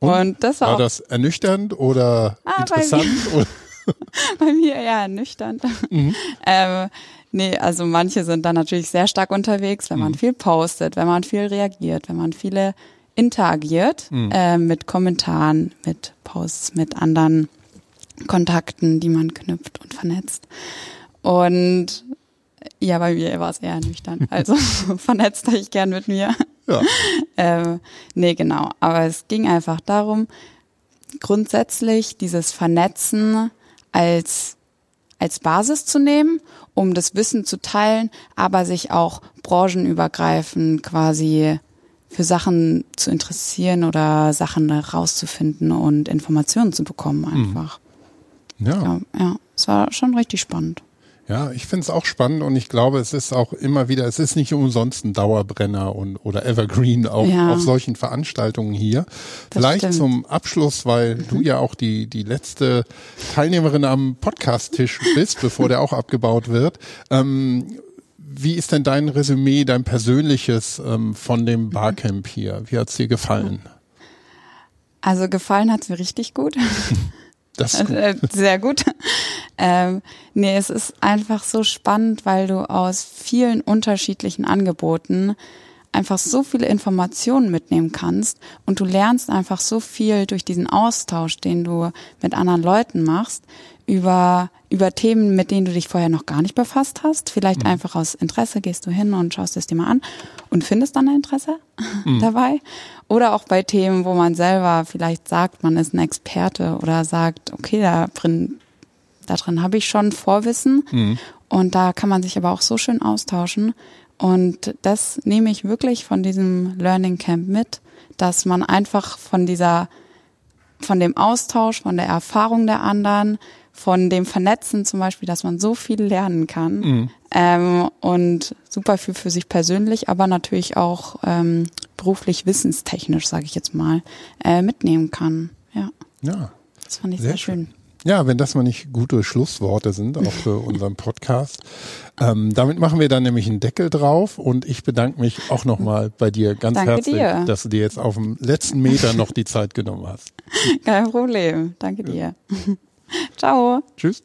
Und Und, das war, War das ernüchternd oder Ah, interessant? Oder? [LAUGHS] bei mir eher ernüchternd. [LAUGHS] ähm, nee, also manche sind dann natürlich sehr stark unterwegs, wenn man viel postet, wenn man viel reagiert, wenn man viele interagiert äh, mit Kommentaren, mit Posts, mit anderen Kontakten, die man knüpft und vernetzt. Und ja, bei mir war es eher nüchtern. [LAUGHS] Also vernetzt euch gern mit mir. Ja. ähm, nee, genau. Aber es ging einfach darum, grundsätzlich dieses Vernetzen als, als Basis zu nehmen, um das Wissen zu teilen, aber sich auch branchenübergreifend quasi für Sachen zu interessieren oder Sachen rauszufinden und Informationen zu bekommen einfach. Ja. Ja, ja, es war schon richtig spannend. Ja, ich finde es auch spannend und ich glaube, es ist auch immer wieder, es ist nicht umsonst ein Dauerbrenner und oder Evergreen auch Ja. auf solchen Veranstaltungen hier. Das Vielleicht stimmt. zum Abschluss, weil du ja auch die die letzte Teilnehmerin am Podcast-Tisch bist, bevor der auch abgebaut wird. Ähm, wie ist denn dein Resümee, dein persönliches ähm, von dem Barcamp hier? Wie hat's dir gefallen? Also gefallen hat's mir richtig gut. [LAUGHS] Das ist gut. Äh, Sehr gut. Ähm, nee, es ist einfach so spannend, weil du aus vielen unterschiedlichen Angeboten einfach so viele Informationen mitnehmen kannst und du lernst einfach so viel durch diesen Austausch, den du mit anderen Leuten machst, über, über Themen, mit denen du dich vorher noch gar nicht befasst hast. Vielleicht einfach aus Interesse gehst du hin und schaust es dir mal an und findest dann ein Interesse [LAUGHS] dabei. Oder auch bei Themen, wo man selber vielleicht sagt, man ist ein Experte oder sagt, okay, da drin, da drin habe ich schon Vorwissen und da kann man sich aber auch so schön austauschen. Und das nehme ich wirklich von diesem Learning Camp mit, dass man einfach von dieser, von dem Austausch, von der Erfahrung der anderen, von dem Vernetzen zum Beispiel, dass man so viel lernen kann ähm, und super viel für sich persönlich, aber natürlich auch ähm, beruflich wissenstechnisch, sage ich jetzt mal, äh, mitnehmen kann. Ja, Ja. das fand ich Sehr sehr, schön. Ja, wenn das mal nicht gute Schlussworte sind, auch für [LAUGHS] unseren Podcast. Ähm, damit machen wir dann nämlich einen Deckel drauf und ich bedanke mich auch nochmal bei dir ganz Danke herzlich, dir. dass du dir jetzt auf dem letzten Meter noch die Zeit genommen hast. [LAUGHS] Kein Problem. Danke dir. [LAUGHS] [LAUGHS] Ciao. Tschüss.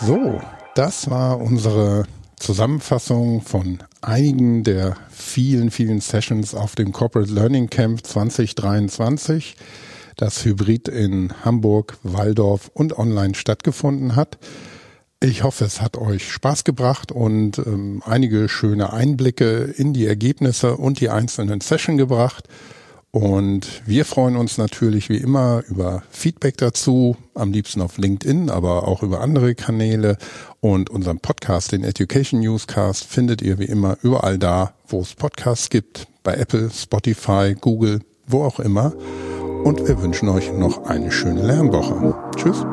So, das war unsere Zusammenfassung von einigen der vielen, vielen Sessions auf dem Corporate Learning Camp 2023, das hybrid in Hamburg, Waldorf und online stattgefunden hat. Ich hoffe, es hat euch Spaß gebracht und ähm, einige schöne Einblicke in die Ergebnisse und die einzelnen Session gebracht. Und wir freuen uns natürlich wie immer über Feedback dazu, am liebsten auf LinkedIn, aber auch über andere Kanäle. Und unseren Podcast, den Education Newscast, findet ihr wie immer überall da, wo es Podcasts gibt, bei Apple, Spotify, Google, wo auch immer. Und wir wünschen euch noch eine schöne Lernwoche. Tschüss.